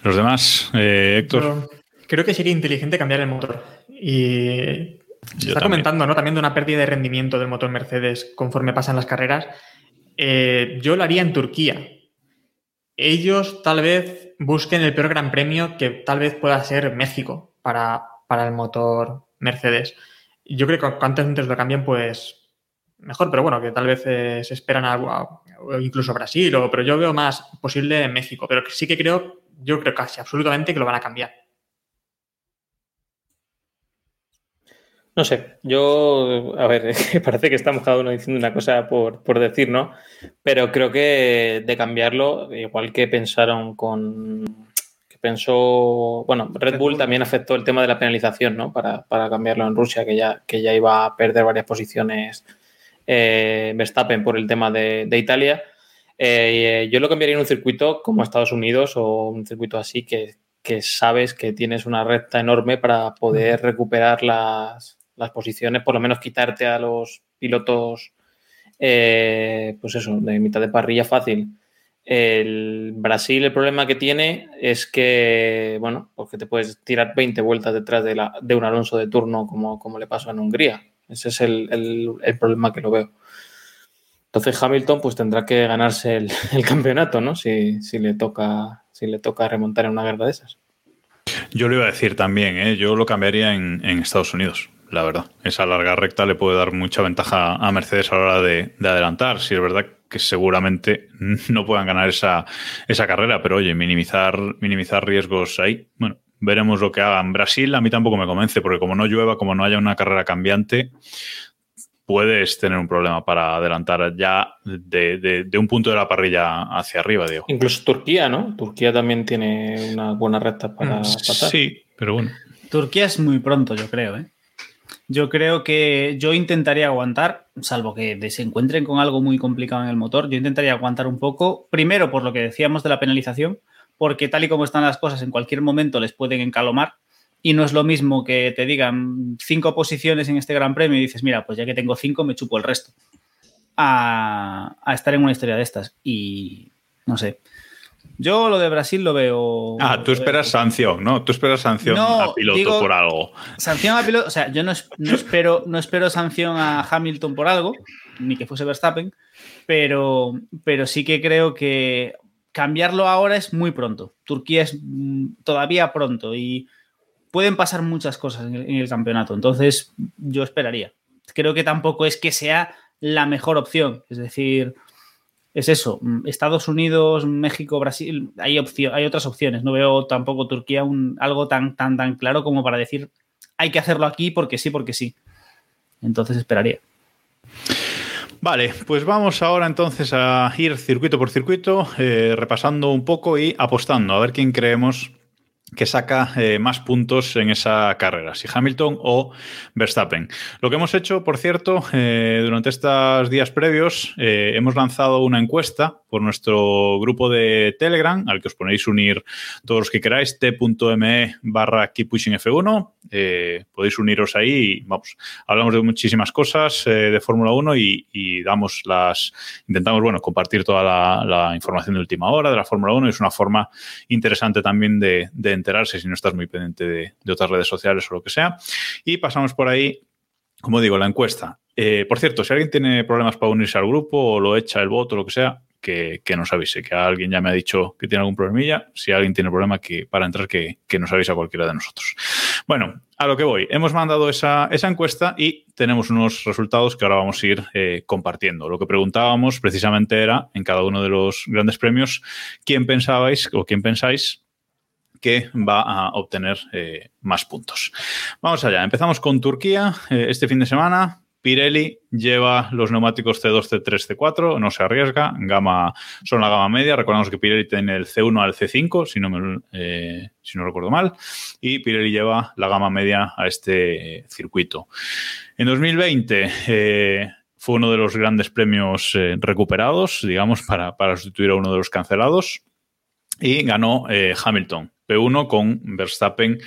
Los demás, eh, Héctor. creo que sería inteligente cambiar el motor. Y se está comentando, ¿no? También de una pérdida de rendimiento del motor Mercedes conforme pasan las carreras. Eh, yo lo haría en Turquía. Ellos tal vez busquen el peor gran premio que tal vez pueda ser México para, para el motor Mercedes. Yo creo que cuanto antes lo cambien, pues mejor, pero bueno, que tal vez eh, se esperan algo, incluso Brasil, o, pero yo veo más posible en México. Pero sí que creo, yo creo casi absolutamente que lo van a cambiar. No sé, yo, a ver, *laughs* parece que estamos cada uno diciendo una cosa por, por, decir, ¿no? Pero creo que de cambiarlo, igual que pensaron con, que pensó, bueno, Red Bull también afectó el tema de la penalización, ¿no? Para, para cambiarlo en Rusia, que ya, que ya iba a perder varias posiciones eh, Verstappen por el tema de, de Italia. Eh, yo lo cambiaría en un circuito como Estados Unidos o un circuito así que, que sabes que tienes una recta enorme para poder recuperar las, las posiciones, por lo menos quitarte a los pilotos, eh, pues eso, de mitad de parrilla fácil. El Brasil, el problema que tiene es que, bueno, porque te puedes tirar 20 vueltas detrás de, la, de un Alonso de turno como, como le pasó en Hungría. Ese es el, el, problema que lo veo. Entonces Hamilton pues tendrá que ganarse *laughs* el, campeonato, ¿no? Si, si, le toca, si le toca remontar en una guerra de esas. Yo lo iba a decir también, ¿eh? yo lo cambiaría en, en Estados Unidos la verdad. Esa larga recta le puede dar mucha ventaja a Mercedes a la hora de, adelantar. Si es verdad que seguramente *laughs* no puedan ganar esa, esa carrera, pero oye, minimizar, minimizar riesgos ahí. Bueno, veremos lo que hagan. Brasil a mí tampoco me convence, porque como no llueva, como no haya una carrera cambiante, puedes tener un problema para adelantar ya de, un punto de la parrilla hacia arriba, digo. Incluso Turquía, ¿no? Turquía también tiene una buena recta para mm, pasar. Sí, pero bueno. Turquía es muy pronto, yo creo, ¿eh? Yo creo que yo intentaría aguantar, salvo que se encuentren con algo muy complicado en el motor, yo intentaría aguantar un poco, primero por lo que decíamos de la penalización, porque tal y como están las cosas, en cualquier momento les pueden encalomar y no es lo mismo que te digan cinco posiciones en este Gran Premio y dices, mira, pues ya que tengo cinco, me chupo el resto. A, a estar en una historia de estas. Y no sé. Yo lo de Brasil lo veo. Ah, tú esperas sanción, ¿no? Tú esperas sanción a piloto por algo. Sanción a piloto, o sea, yo no, espero, no espero sanción a Hamilton por algo, ni que fuese Verstappen, pero, pero sí que creo que cambiarlo ahora es muy pronto. Turquía es mm, todavía pronto y pueden pasar muchas cosas en el campeonato. Entonces, yo esperaría. Creo que tampoco es que sea la mejor opción. Es decir, es eso, mm, Estados Unidos, México, Brasil, hay, otras opciones. No veo tampoco Turquía un, algo tan, tan, tan claro como para decir hay que hacerlo aquí porque sí, porque sí. Entonces esperaría. Vale, pues vamos ahora entonces a ir circuito por circuito, eh, repasando un poco y apostando a ver quién creemos que saca eh, más puntos en esa carrera, si Hamilton o Verstappen. Lo que hemos hecho, por cierto, eh, durante estos días previos, eh, hemos lanzado una encuesta por nuestro grupo de Telegram, al que os ponéis unir todos los que queráis, t.me barra keeppushingf1. podéis uniros ahí y vamos, hablamos de muchísimas cosas de Fórmula 1 y, damos las, intentamos, bueno, compartir toda la, información de última hora de la Fórmula 1 es una forma interesante también de, de enterarse si no estás muy pendiente de, otras redes sociales o lo que sea. Y pasamos por ahí, como digo, la encuesta. Eh, por cierto, si alguien tiene problemas para unirse al grupo o lo echa el voto o lo que sea, que, que, nos avise. Que alguien ya me ha dicho que tiene algún problemilla. Si alguien tiene problema que, para entrar, que, que nos avise a cualquiera de nosotros. Bueno, a lo que voy. Hemos mandado esa, esa encuesta y tenemos unos resultados que ahora vamos a ir eh, compartiendo. Lo que preguntábamos precisamente era, en cada uno de los grandes premios, quién pensabais o quién pensáis que va a obtener eh, más puntos. Vamos allá. Empezamos con Turquía. Eh, este fin de semana Pirelli lleva los neumáticos C2, C3, C4, no se arriesga, gama, son la gama media. Recordamos que Pirelli tiene el C1 al C5, si no, me, eh, si no recuerdo mal, y Pirelli lleva la gama media a este circuito. En 2020 eh, fue uno de los grandes premios eh, recuperados, digamos, para, para, sustituir a uno de los cancelados, y ganó eh, Hamilton, P1 con Verstappen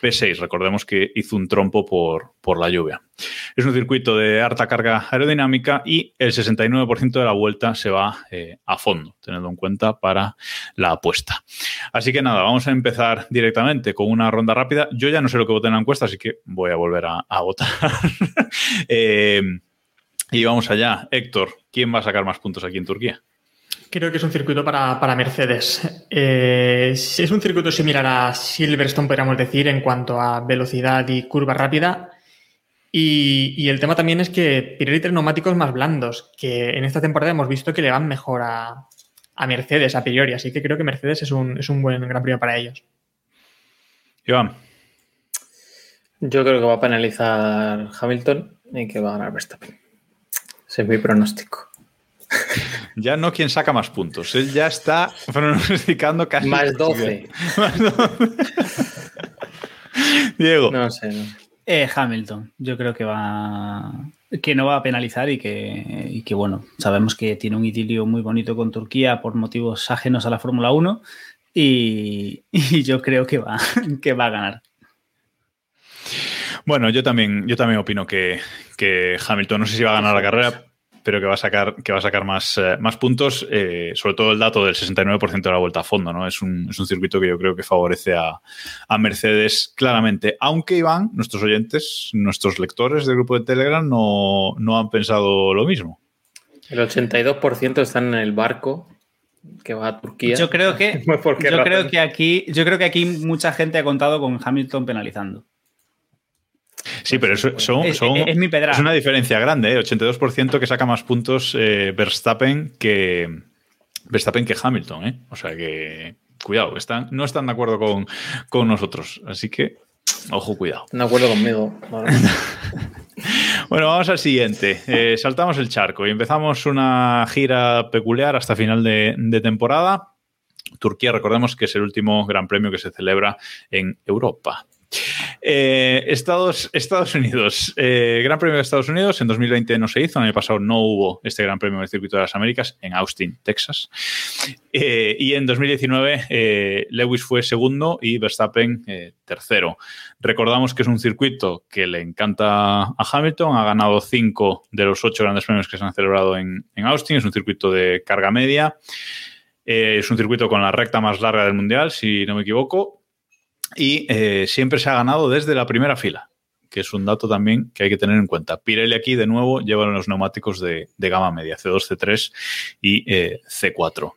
P6. Recordemos que hizo un trompo por, por la lluvia. Es un circuito de alta carga aerodinámica y el 69% de la vuelta se va eh, a fondo, teniendo en cuenta para la apuesta. Así que nada, vamos a empezar directamente con una ronda rápida. Yo ya no sé lo que voté en la encuesta, así que voy a volver a, a votar. *laughs* eh, y vamos allá. Héctor, ¿quién va a sacar más puntos aquí en Turquía? Creo que es un circuito para, para Mercedes. Eh, es un circuito similar a Silverstone, podríamos decir, en cuanto a velocidad y curva rápida. Y, y, el tema también es que Pirelli tiene neumáticos más blandos, que en esta temporada hemos visto que le van mejor a, a Mercedes a priori. Así que creo que Mercedes es un, es un buen gran premio para ellos. Iván. Yo creo que va a penalizar Hamilton y que va a ganar Verstappen. Ese es mi pronóstico. Ya no quien saca más puntos. Él ya está pronosticando casi. Más 12. *laughs* Más 12. Diego. No sé. No. Eh, Hamilton. Yo creo que va. Que no va a penalizar y que, y que, bueno, sabemos que tiene un idilio muy bonito con Turquía por motivos ajenos a la Fórmula 1 y, y, yo creo que va, *laughs* que va a ganar. Bueno, yo también, yo también opino que, que Hamilton, no sé si va a ganar la carrera, pero que va a sacar, que va a sacar más, eh, más puntos, eh, sobre todo el dato del 69% de la vuelta a fondo, ¿no? Es un, es un circuito que yo creo que favorece a, a, Mercedes claramente. Aunque Iván, nuestros oyentes, nuestros lectores del grupo de Telegram no, no han pensado lo mismo. El 82% están en el barco que va a Turquía. Yo creo que, *laughs* yo creo que aquí, yo creo que aquí mucha gente ha contado con Hamilton penalizando. Sí, pero eso, son, es, son, es, mi es, una diferencia grande, ¿eh? 82% que saca más puntos eh, Verstappen que Verstappen que Hamilton, ¿eh? O sea que cuidado, están, no están de acuerdo con, con nosotros, así que ojo, cuidado. De acuerdo conmigo. *laughs* bueno, vamos al siguiente. Eh, saltamos el charco y empezamos una gira peculiar hasta final de, de temporada. Turquía, recordemos que es el último gran premio que se celebra en Europa. Eh, Estados, Unidos, eh, Gran Premio de Estados Unidos en 2020 no se hizo, el año pasado no hubo este Gran Premio del Circuito de las Américas en Austin, Texas. Eh, y en 2019 eh, Lewis fue segundo y Verstappen tercero. Recordamos que es un circuito que le encanta a Hamilton, ha ganado cinco de los ocho grandes premios que se han celebrado en Austin, es un circuito de carga media. es un circuito con la recta más larga del mundial, si no me equivoco, y eh, siempre se ha ganado desde la primera fila, que es un dato también que hay que tener en cuenta. Pirelli aquí de nuevo lleva los neumáticos de, de, gama media, C2, C3 y eh, C4.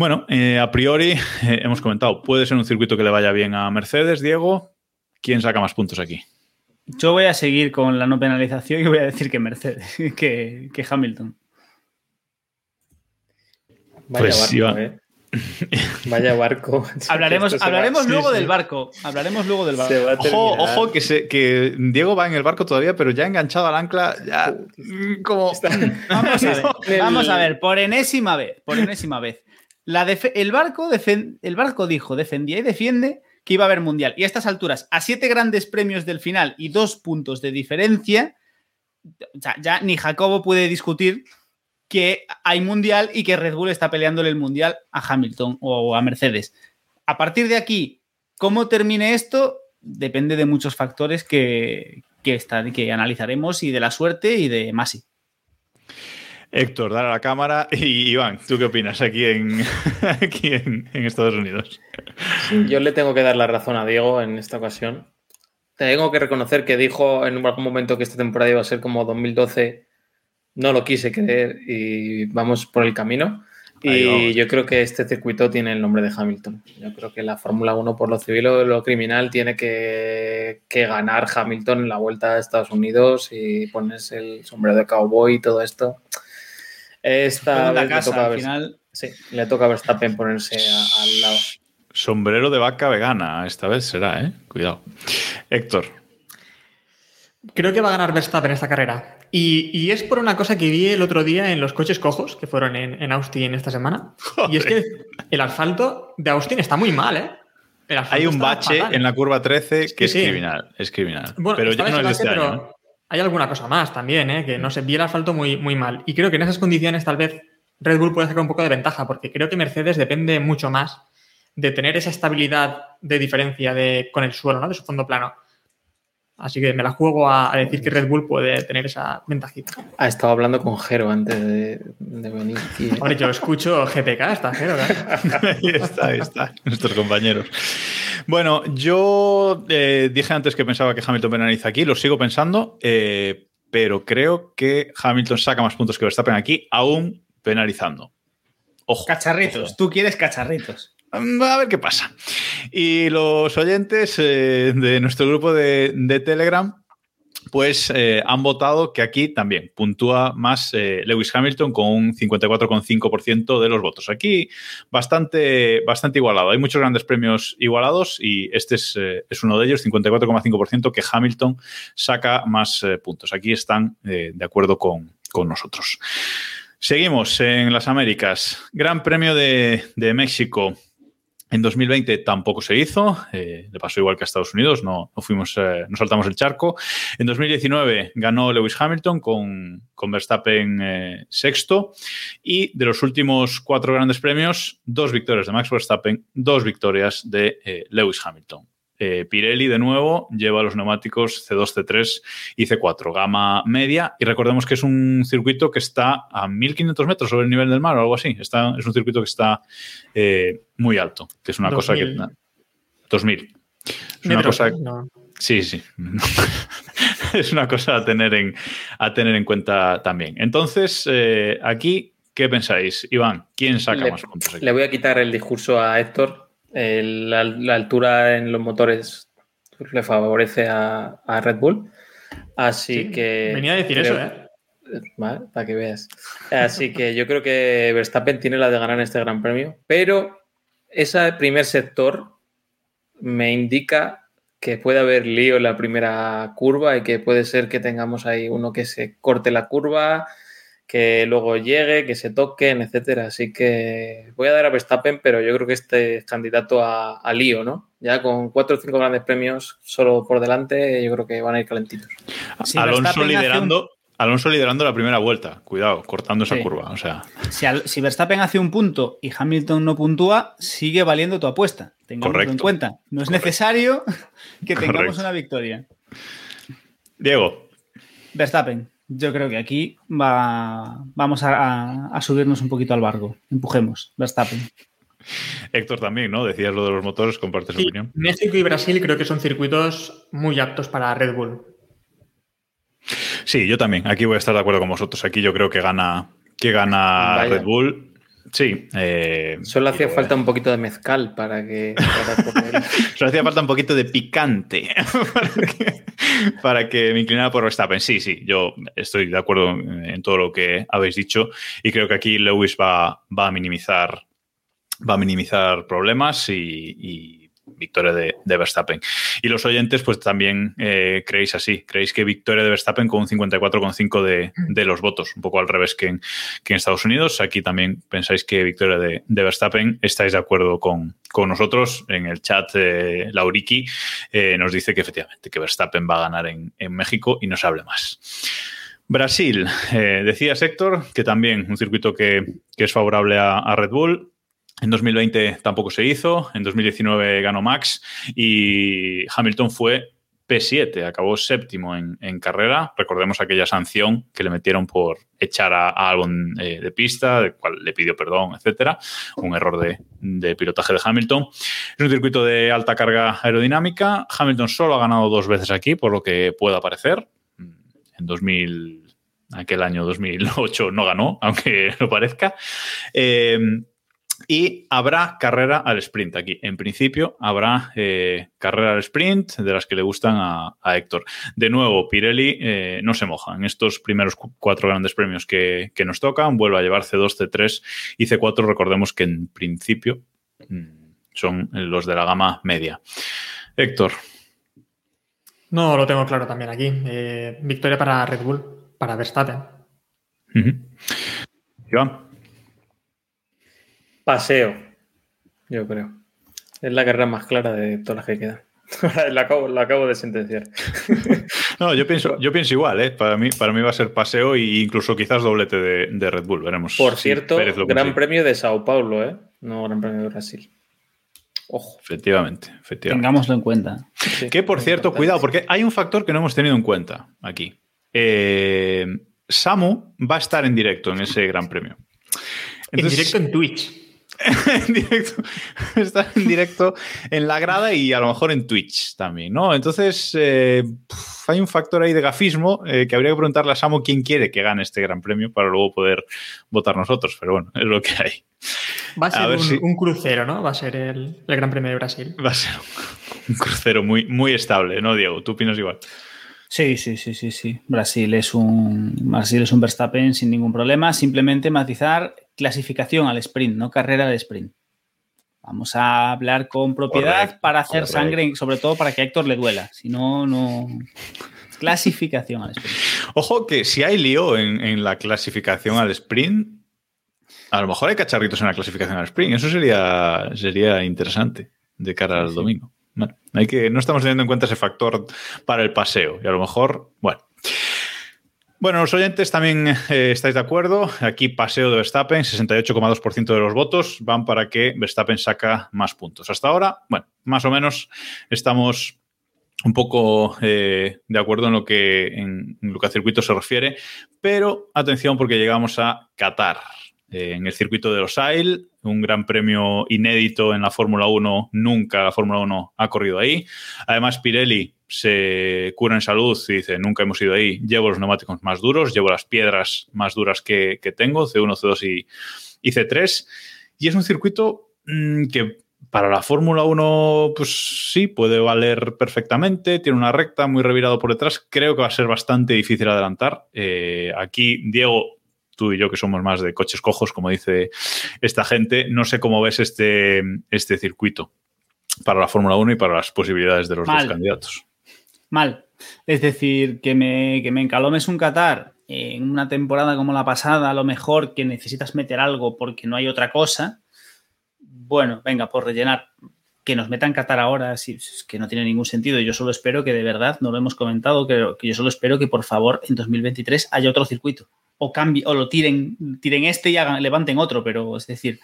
Bueno, eh, a priori eh, hemos comentado, puede ser un circuito que le vaya bien a Mercedes, Diego. ¿Quién saca más puntos aquí? Yo voy a seguir con la no penalización y voy a decir que Mercedes, *laughs* que, que Hamilton. Vaya pues, barco, Iván, eh. *laughs* Vaya barco. *laughs* hablaremos *laughs* hablaremos luego sí, del barco. Hablaremos luego del barco. Ojo, ojo que, se, que, Diego va en el barco todavía, pero ya enganchado al ancla, ya como. Vamos a ver, vamos a ver por enésima vez. Por enésima vez. La el, barco el barco dijo, defendía y defiende que iba a haber mundial. Y a estas alturas, a siete grandes premios del final y dos puntos de diferencia, ya, ya ni Jacobo puede discutir que hay mundial y que Red Bull está peleándole el mundial a Hamilton o a Mercedes. A partir de aquí, ¿cómo termine esto? Depende de muchos factores que, que, están, que analizaremos y de la suerte y de Masi. Héctor, dar a la cámara. Y Iván, ¿tú qué opinas aquí en, *laughs* aquí en, en Estados Unidos? Yo le tengo que dar la razón a Diego en esta ocasión. Tengo que reconocer que dijo en algún momento que esta temporada iba a ser como 2012 no lo quise creer y vamos por el camino. Y yo creo que este circuito tiene el nombre de Hamilton. Yo creo que la Fórmula 1 por lo civil o lo criminal tiene que, que ganar Hamilton en la vuelta a Estados Unidos y ponerse el sombrero de cowboy y todo esto. Esta vez le casa, toca, a al Vers- final. sí, le toca a Verstappen ponerse a- al lado. Sombrero de vaca vegana, esta vez será, ¿eh? Cuidado. Héctor, Creo que va a ganar Verstappen esta carrera. Y, y es por una cosa que vi el otro día en los coches cojos que fueron en, en Austin esta semana. Y es que el asfalto de Austin está muy mal, ¿eh? Hay un bache fatal. en la curva 13 que es sí. criminal. Es criminal. Bueno, pero ya no es de este año. ¿eh? Hay alguna cosa más también, ¿eh? que no sé, vi el asfalto muy, muy mal. Y creo que en esas condiciones tal vez Red Bull puede sacar un poco de ventaja, porque creo que Mercedes depende mucho más de tener esa estabilidad de diferencia de, con el suelo, ¿no? de su fondo plano. Así que me la juego a, a decir que Red Bull puede tener esa ventajita. Ha estado hablando con Jero antes de, de venir aquí. ¿eh? Hombre, yo escucho GPK, está Jero, claro. *laughs* ahí está, ahí está, nuestros compañeros. Bueno, yo eh, dije antes que pensaba que Hamilton penaliza aquí, lo sigo pensando, eh, pero creo que Hamilton saca más puntos que Verstappen aquí, aún penalizando. Ojo. Cacharritos. Tú quieres cacharritos. Mm, A ver qué pasa. Y los oyentes eh, de nuestro grupo de, Telegram, pues eh, han votado que aquí también puntúa más eh, Lewis Hamilton con un 54,5% de los votos. Aquí bastante, bastante igualado. Hay muchos grandes premios igualados y este es, es uno de ellos, 54,5% que Hamilton saca más puntos. Aquí están de acuerdo con, con nosotros. Seguimos en las Américas. Gran Premio de, de México. En 2020 tampoco se hizo, eh, le pasó igual que a Estados Unidos, no, no fuimos, eh, no saltamos el charco. En 2019 ganó Lewis Hamilton con, con Verstappen eh, sexto y de los últimos cuatro grandes premios, dos victorias de Max Verstappen, dos victorias de eh, Lewis Hamilton. Eh, Pirelli de nuevo lleva los neumáticos C2, C3 y C4, gama media. Y recordemos que es un circuito que está a 1500 metros sobre el nivel del mar o algo así. Está, es un circuito que está eh, muy alto, que es una cosa que. 2000. 2000. Es una cosa. no. Sí, sí. *laughs* es una cosa a tener en, a tener en cuenta también. Entonces, eh, aquí, ¿qué pensáis? Iván, ¿quién saca Le- más puntos aquí? Le voy a quitar el discurso a Héctor. La, la altura en los motores le favorece a, a Red Bull. Así Sí, que. Venía a decir creo- eso, ¿eh? Vale, para que veas. Así que yo creo que Verstappen tiene la de ganar este gran premio, pero ese primer sector me indica que puede haber lío en la primera curva y que puede ser que tengamos ahí uno que se corte la curva, que luego llegue, que se toquen, etcétera. Así que voy a dar a Verstappen, pero yo creo que este es candidato a, a lío, ¿no? Ya con cuatro o cinco grandes premios solo por delante, yo creo que van a ir calentitos. Si Alonso Verstappen hace liderando, Alonso liderando la primera vuelta. Cuidado, cortando esa Sí. curva. O sea, Si, al- si Verstappen hace un punto y Hamilton no puntúa, sigue valiendo tu apuesta. Tengámoslo en Correcto. cuenta. No es Correcto. necesario que tengamos Correcto. una victoria. Diego, Verstappen, yo creo que aquí va, vamos a, a- a subirnos un poquito al barco. Empujemos, Verstappen. Héctor también, ¿no? Decías lo de los motores, compartes Sí, opinión. México y Brasil creo que son circuitos muy aptos para Red Bull. Sí, yo también. Aquí voy a estar de acuerdo con vosotros. Aquí yo creo que gana, que gana Vaya. Red Bull. Sí. eh, Solo hacía falta un poquito de mezcal para que. para *laughs* Solo hacía falta un poquito de picante *laughs* para que, para que me inclinara por Verstappen. Sí, sí, yo estoy de acuerdo en en todo lo que habéis dicho y creo que aquí Lewis va, va a minimizar va a minimizar problemas y, y victoria de, de Verstappen. Y los oyentes, pues también eh, creéis así, creéis que victoria de Verstappen con un 54,5 de, de los votos, un poco al revés que en, que en Estados Unidos. Aquí también pensáis que victoria de, de Verstappen. Estáis de acuerdo con, con nosotros. En el chat, eh, Lauriki eh, nos dice que efectivamente que Verstappen va a ganar en, en México y no se hable más. Brasil, decías Héctor, que también un circuito que, que es favorable a Red Bull. En 2020 tampoco se hizo, en 2019 ganó Max y Hamilton fue P7, acabó séptimo en, carrera. Recordemos aquella sanción que le metieron por echar a, Albon eh, de pista, del cual le pidió perdón, etcétera. Un error de, de pilotaje de Hamilton. Es un circuito de alta carga aerodinámica. Hamilton solo ha ganado dos veces aquí, por lo que pueda parecer. En 2000 aquel año 2008 no ganó, *laughs* aunque lo parezca. Eh, y habrá carrera al sprint aquí. En principio, habrá eh, carrera al sprint de las que le gustan a, a Héctor. De nuevo, Pirelli eh, no se moja. En estos primeros cu- cuatro grandes premios que, que nos tocan, vuelve a llevar C2, C3 y C4. Recordemos que en principio mm, son los de la gama media. Héctor, No lo tengo claro también aquí. Eh, victoria para Red Bull, para Verstappen. Iván. Paseo, yo creo. Es la carrera más clara de todas las que quedan. *laughs* la, acabo, la acabo de sentenciar. *laughs* No, yo pienso, yo pienso igual, ¿eh? Para mí, para mí va a ser paseo e incluso quizás doblete de, de Red Bull. Veremos. Por cierto, Gran consigue. Premio de Sao Paulo, ¿eh? No Gran Premio de Brasil. Ojo. Efectivamente, efectivamente. Tengámoslo en cuenta. Sí, Que por cierto, importante. cuidado, porque hay un factor que no hemos tenido en cuenta aquí. Eh, Samu va a estar en directo en ese Gran Premio. En directo en Twitch. *laughs* en directo, está en directo en la grada y a lo mejor en Twitch también, ¿no? Entonces, eh, hay un factor ahí de gafismo eh, que habría que preguntarle a Samu quién quiere que gane este gran premio para luego poder votar nosotros, pero bueno, es lo que hay. Va a ser ver un, si- un crucero, ¿no? Va a ser el, el Gran Premio de Brasil. Va a ser un crucero muy, muy estable, ¿no, Diego? ¿Tú opinas igual? Sí, sí, sí, sí, sí. Brasil es un Brasil es un Verstappen sin ningún problema. Simplemente matizar clasificación al sprint, no carrera al sprint. Vamos a hablar con propiedad para hacer sangre, sobre todo para que a Héctor le duela. Si no, no. Clasificación al sprint. Ojo que si hay lío en, en la clasificación al sprint, a lo mejor hay cacharritos en la clasificación al sprint. Eso sería, sería interesante de cara al domingo. Hay que, no estamos teniendo en cuenta ese factor para el paseo. Y a lo mejor, bueno. Bueno, los oyentes también eh, estáis de acuerdo. Aquí paseo de Verstappen, 68,2% de los votos van para que Verstappen saca más puntos. Hasta ahora, bueno, más o menos estamos un poco eh, de acuerdo en lo que en, en a circuito se refiere, pero atención porque llegamos a Qatar, eh, en el circuito de Losail, un gran premio inédito en la Fórmula 1, nunca la Fórmula 1 ha corrido ahí. Además, Pirelli se cura en salud y dice, nunca hemos ido ahí, llevo los neumáticos más duros, llevo las piedras más duras que, que tengo, C1, C2 y, y C3, y es un circuito mmm, que para la Fórmula 1, pues sí, puede valer perfectamente. Tiene una recta muy revirado por detrás. Creo que va a ser bastante difícil adelantar. Eh, aquí, Diego, tú y yo, que somos más de coches cojos, como dice esta gente, no sé cómo ves este, este circuito para la Fórmula 1 y para las posibilidades de los Mal. dos candidatos. Mal. Es decir, que me, que me encalomes un Qatar en una temporada como la pasada, a lo mejor que necesitas meter algo porque no hay otra cosa. Bueno, venga, por rellenar. Que nos metan Qatar ahora, sí, es que no tiene ningún sentido. Yo solo espero que de verdad, no lo hemos comentado, que, que yo solo espero que por favor en 2023 haya otro circuito. O cambie, o lo tiren, tiren este y hagan, levanten otro, pero es decir,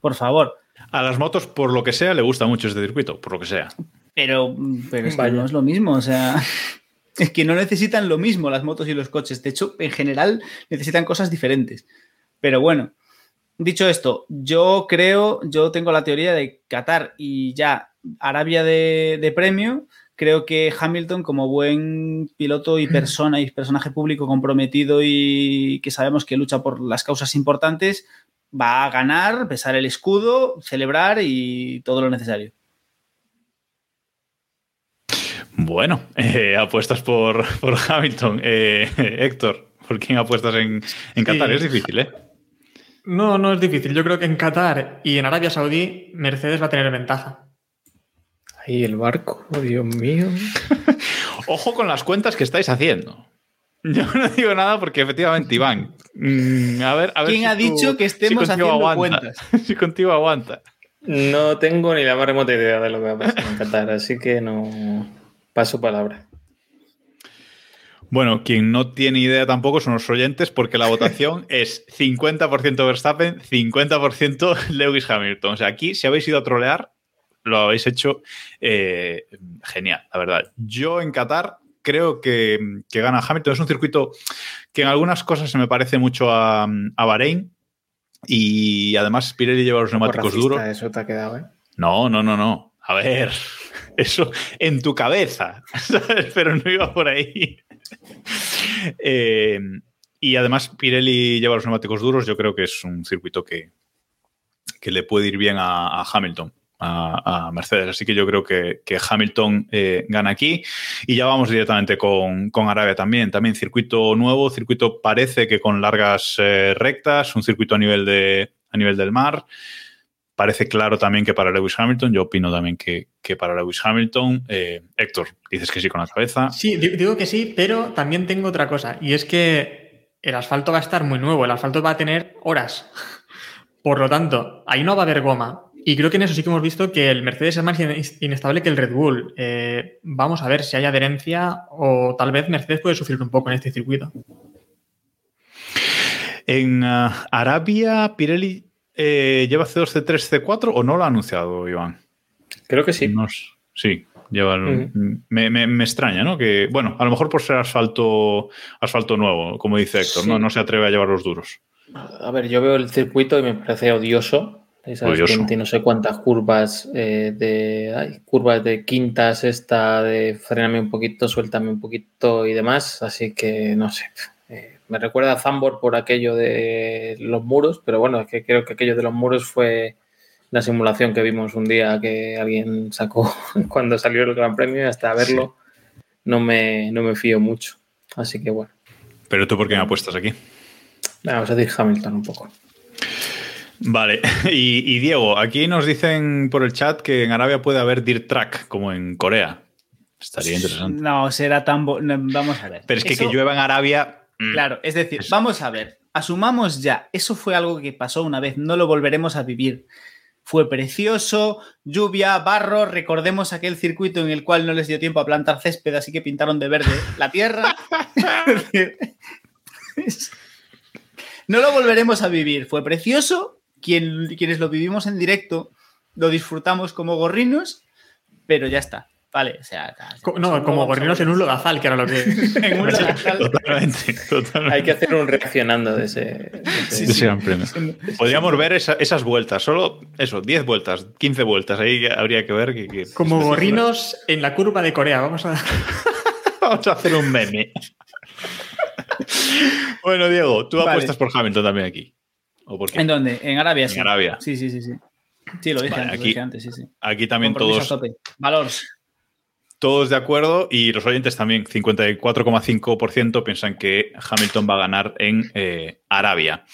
por favor. A las motos, por lo que sea, le gusta mucho este circuito, por lo que sea. Pero, pero es que no es lo mismo, o sea, *laughs* es que no necesitan lo mismo las motos y los coches. De hecho, en general necesitan cosas diferentes. Pero bueno, dicho esto, yo creo, yo tengo la teoría de Qatar y ya Arabia de, de premio. Creo que Hamilton, como buen piloto y persona y personaje público comprometido y que sabemos que lucha por las causas importantes, va a ganar, besar el escudo, celebrar y todo lo necesario. Bueno, eh, apuestas por, por Hamilton. Eh, Héctor, ¿por quién apuestas en, en Qatar? Sí. Es difícil, ¿eh? No, no es difícil. Yo creo que en Qatar y en Arabia Saudí Mercedes va a tener ventaja. Ahí el barco, oh, Dios mío. *laughs* Ojo con las cuentas que estáis haciendo. Yo *laughs* no digo nada porque efectivamente, Iván. mm, a ver, a ver ¿Quién si ha tú- dicho que si estemos contigo haciendo aguanta. cuentas? *laughs* si contigo aguanta. No tengo ni la más remota idea de lo que va a pasar en Qatar, así que no paso palabra. Bueno, quien no tiene idea tampoco son los oyentes porque la votación es 50% Verstappen, 50% Lewis Hamilton. O sea, aquí si habéis ido a trolear, lo habéis hecho eh, genial, la verdad. Yo en Qatar creo que, que gana Hamilton. Es un circuito que en algunas cosas se me parece mucho a, a Bahrein y además Pirelli lleva los neumáticos duros. Eso te ha quedado, ¿eh? No, no, no, no. A ver, *laughs* eso en tu cabeza, *laughs* ¿sabes? Pero no iba por ahí. *laughs* Eh, y además Pirelli lleva los neumáticos duros, yo creo que es un circuito que, que le puede ir bien a, a Hamilton. A, Mercedes. Así que yo creo que, que Hamilton eh, gana aquí. Y ya vamos directamente con, con, Arabia también. También circuito nuevo, circuito parece que con largas eh, rectas, un circuito a nivel, de, a nivel del mar. Parece claro también que para Lewis Hamilton, yo opino también que, que para Lewis Hamilton. Eh, Héctor, dices que sí con la cabeza. Sí, digo que sí, pero también tengo otra cosa. Y es que el asfalto va a estar muy nuevo, el asfalto va a tener horas. *laughs* Por lo tanto, ahí no va a haber goma. Y creo que en eso sí que hemos visto que el Mercedes es más inestable que el Red Bull. Eh, vamos a ver si hay adherencia o tal vez Mercedes puede sufrir un poco en este circuito. En uh, Arabia, Pirelli eh, lleva C2, C3, C4 o no lo ha anunciado, Iván? Creo que sí. Sí, lleva el, uh -huh. me, me, me, extraña, ¿no? Que, bueno, a lo mejor por ser asfalto, asfalto nuevo, como dice Héctor, sí. ¿no? no se atreve a llevar los duros. A ver, yo veo el circuito y me parece odioso. Esas 20 no sé cuántas curvas eh, de ay, curvas de quintas, esta de frename un poquito, suéltame un poquito y demás. Así que no sé. Eh, me recuerda a Zambor por aquello de los muros, pero bueno, es que creo que aquello de los muros fue la simulación que vimos un día que alguien sacó *laughs* cuando salió el Gran Premio y hasta verlo sí. no, me, no me fío mucho. Así que bueno. ¿Pero tú por qué me apuestas aquí? Vamos a decir Hamilton un poco. Vale, *laughs* y, y, Diego, aquí nos dicen por el chat que en Arabia puede haber Dirt Track, como en Corea. Estaría interesante. No, será tan... Vamos a ver. Pero es que eso... que llueva en Arabia... Mm. Claro, es decir, eso. vamos a ver, asumamos ya, eso fue algo que pasó una vez, no lo volveremos a vivir. Fue precioso, lluvia, barro, recordemos aquel circuito en el cual no les dio tiempo a plantar césped, así que pintaron de verde la tierra. *laughs* *laughs* no lo volveremos a vivir, fue precioso, quien, quienes lo vivimos en directo lo disfrutamos como gorrinos, pero ya está. Vale, o sea. No, como gorrinos en un lodazal, que era lo que. *laughs* *laughs* en un lodazal. Totalmente, totalmente. Hay que hacer un reaccionando de ese. De ese, sí, sí. Ese Podríamos ver esa, esas vueltas, solo eso, 10 vueltas, 15 vueltas. Ahí habría que ver. Que, que como gorrinos en la curva de Corea. Vamos a. *laughs* Vamos a hacer un meme. bueno, Diego, tú vale. apuestas por Hamilton también aquí. ¿O por qué? ¿En dónde? En Arabia. En sí. Arabia. Sí, sí, sí, sí. Sí, lo dije, vale, antes, aquí, lo dije antes, sí, sí. Aquí también todos. Valores. Todos de acuerdo y los oyentes también, 54,5% piensan que Hamilton va a ganar en eh, Arabia.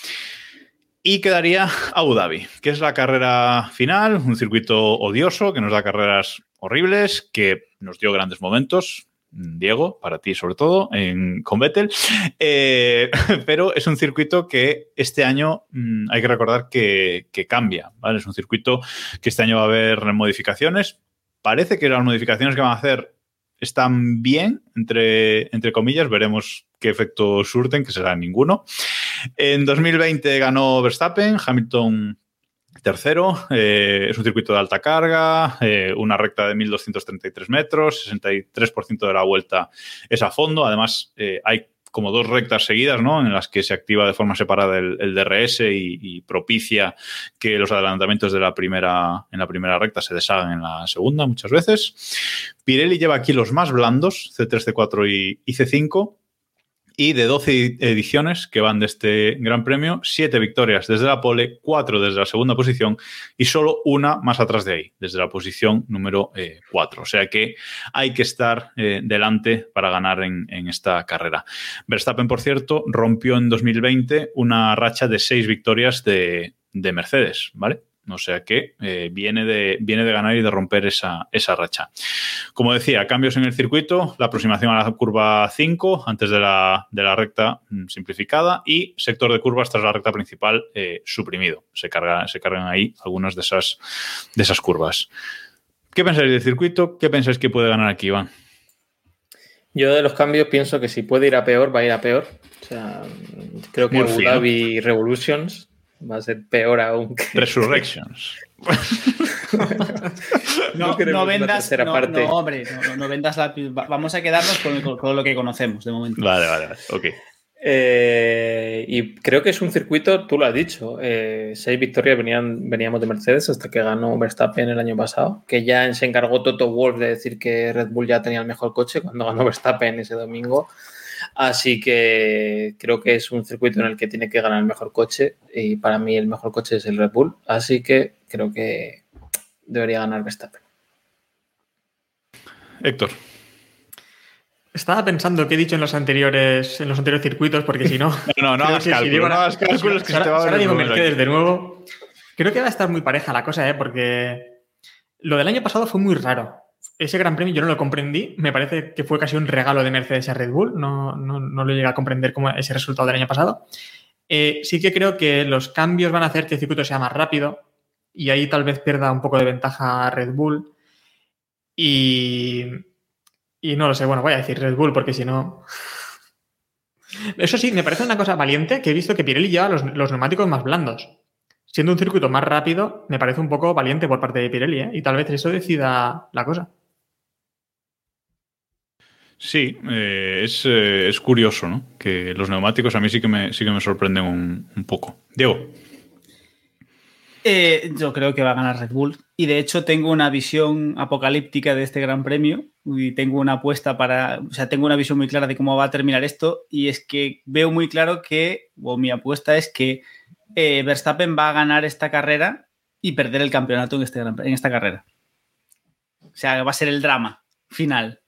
Y quedaría Abu Dhabi, que es la carrera final, un circuito odioso que nos da carreras horribles, que nos dio grandes momentos, Diego, para ti sobre todo, en, con Vettel. Eh, *laughs* pero es un circuito que este año mmm, hay que recordar que, que, cambia. ¿vale? Es un circuito que este año va a haber modificaciones. Parece que las modificaciones que van a hacer están bien, entre, entre comillas. Veremos qué efecto surten, que será ninguno. En 2020 ganó Verstappen, Hamilton Tercero, eh, es un circuito de alta carga, eh, una recta de 1.233 metros, 63% de la vuelta es a fondo. Además, eh, hay como dos rectas seguidas, ¿no? En las que se activa de forma separada el, DRS y, propicia que los adelantamientos de la primera, en la primera recta se deshagan en la segunda muchas veces. Pirelli lleva aquí los más blandos, C3, C4 y, y C5, y de 12 ediciones que van de este Gran Premio, 7 victorias desde la pole, 4 desde la segunda posición y solo una más atrás de ahí, desde la posición número eh, 4. O sea que hay que estar eh, delante para ganar en, en, esta carrera. Verstappen, por cierto, rompió en 2020 una racha de 6 victorias de, de Mercedes, ¿vale? O sea que eh, viene, de, viene de ganar y de romper esa, esa racha. Como decía, cambios en el circuito, la aproximación a la curva 5 antes de la, de la recta mm, simplificada y sector de curvas tras la recta principal eh, suprimido. Se, carga, se cargan ahí algunas de esas, de esas curvas. ¿Qué pensáis del circuito? ¿Qué pensáis que puede ganar aquí, Iván? Yo de los cambios pienso que si puede ir a peor, va a ir a peor. O sea, creo que Abu Dhabi Revolutions va a ser peor aún que... Resurrections. *laughs* no, no, vendas, no, parte. no, hombre, no, no, vendas la... Vamos a quedarnos con, con, lo que conocemos de momento. Vale, vale, vale. ok. Eh, y creo que es un circuito, tú lo has dicho, eh, seis victorias venían, veníamos de Mercedes hasta que ganó Verstappen el año pasado, que ya se encargó Toto Wolff de decir que Red Bull ya tenía el mejor coche cuando ganó Verstappen ese domingo. Así que creo que es un circuito en el que tiene que ganar el mejor coche y para mí el mejor coche es el Red Bull. Así que creo que debería ganar Verstappen. Héctor. Estaba pensando qué he dicho en los anteriores, en los anteriores circuitos, porque si no. *laughs* No, no, no hagas cálculos, no hagas cálculos que se te va Ahora digo Mercedes de nuevo. Creo que va a estar muy pareja la cosa, ¿eh? porque lo del año pasado fue muy raro. Ese gran premio yo no lo comprendí. Me parece que fue casi un regalo de Mercedes a Red Bull. No, no, no lo llegué a comprender como ese resultado del año pasado. Eh, sí que creo que los cambios van a hacer que el circuito sea más rápido y ahí tal vez pierda un poco de ventaja Red Bull. Y, y no lo sé, bueno, voy a decir Red Bull porque si no... *laughs* Eso sí, me parece una cosa valiente que he visto que Pirelli lleva los, los neumáticos más blandos. Siendo un circuito más rápido, me parece un poco valiente por parte de Pirelli, ¿eh? Y tal vez eso decida la cosa. Sí, eh, es, eh, es curioso, ¿no? Que los neumáticos a mí sí que me, sí que me sorprenden un, un poco. Diego. Eh, yo creo que va a ganar Red Bull. Y de hecho tengo una visión apocalíptica de este gran premio. Y tengo una apuesta para. O sea, tengo una visión muy clara de cómo va a terminar esto. Y es que veo muy claro que. O mi apuesta es que Verstappen va a ganar esta carrera y perder el campeonato en, este en esta carrera. O sea, va a ser el drama final.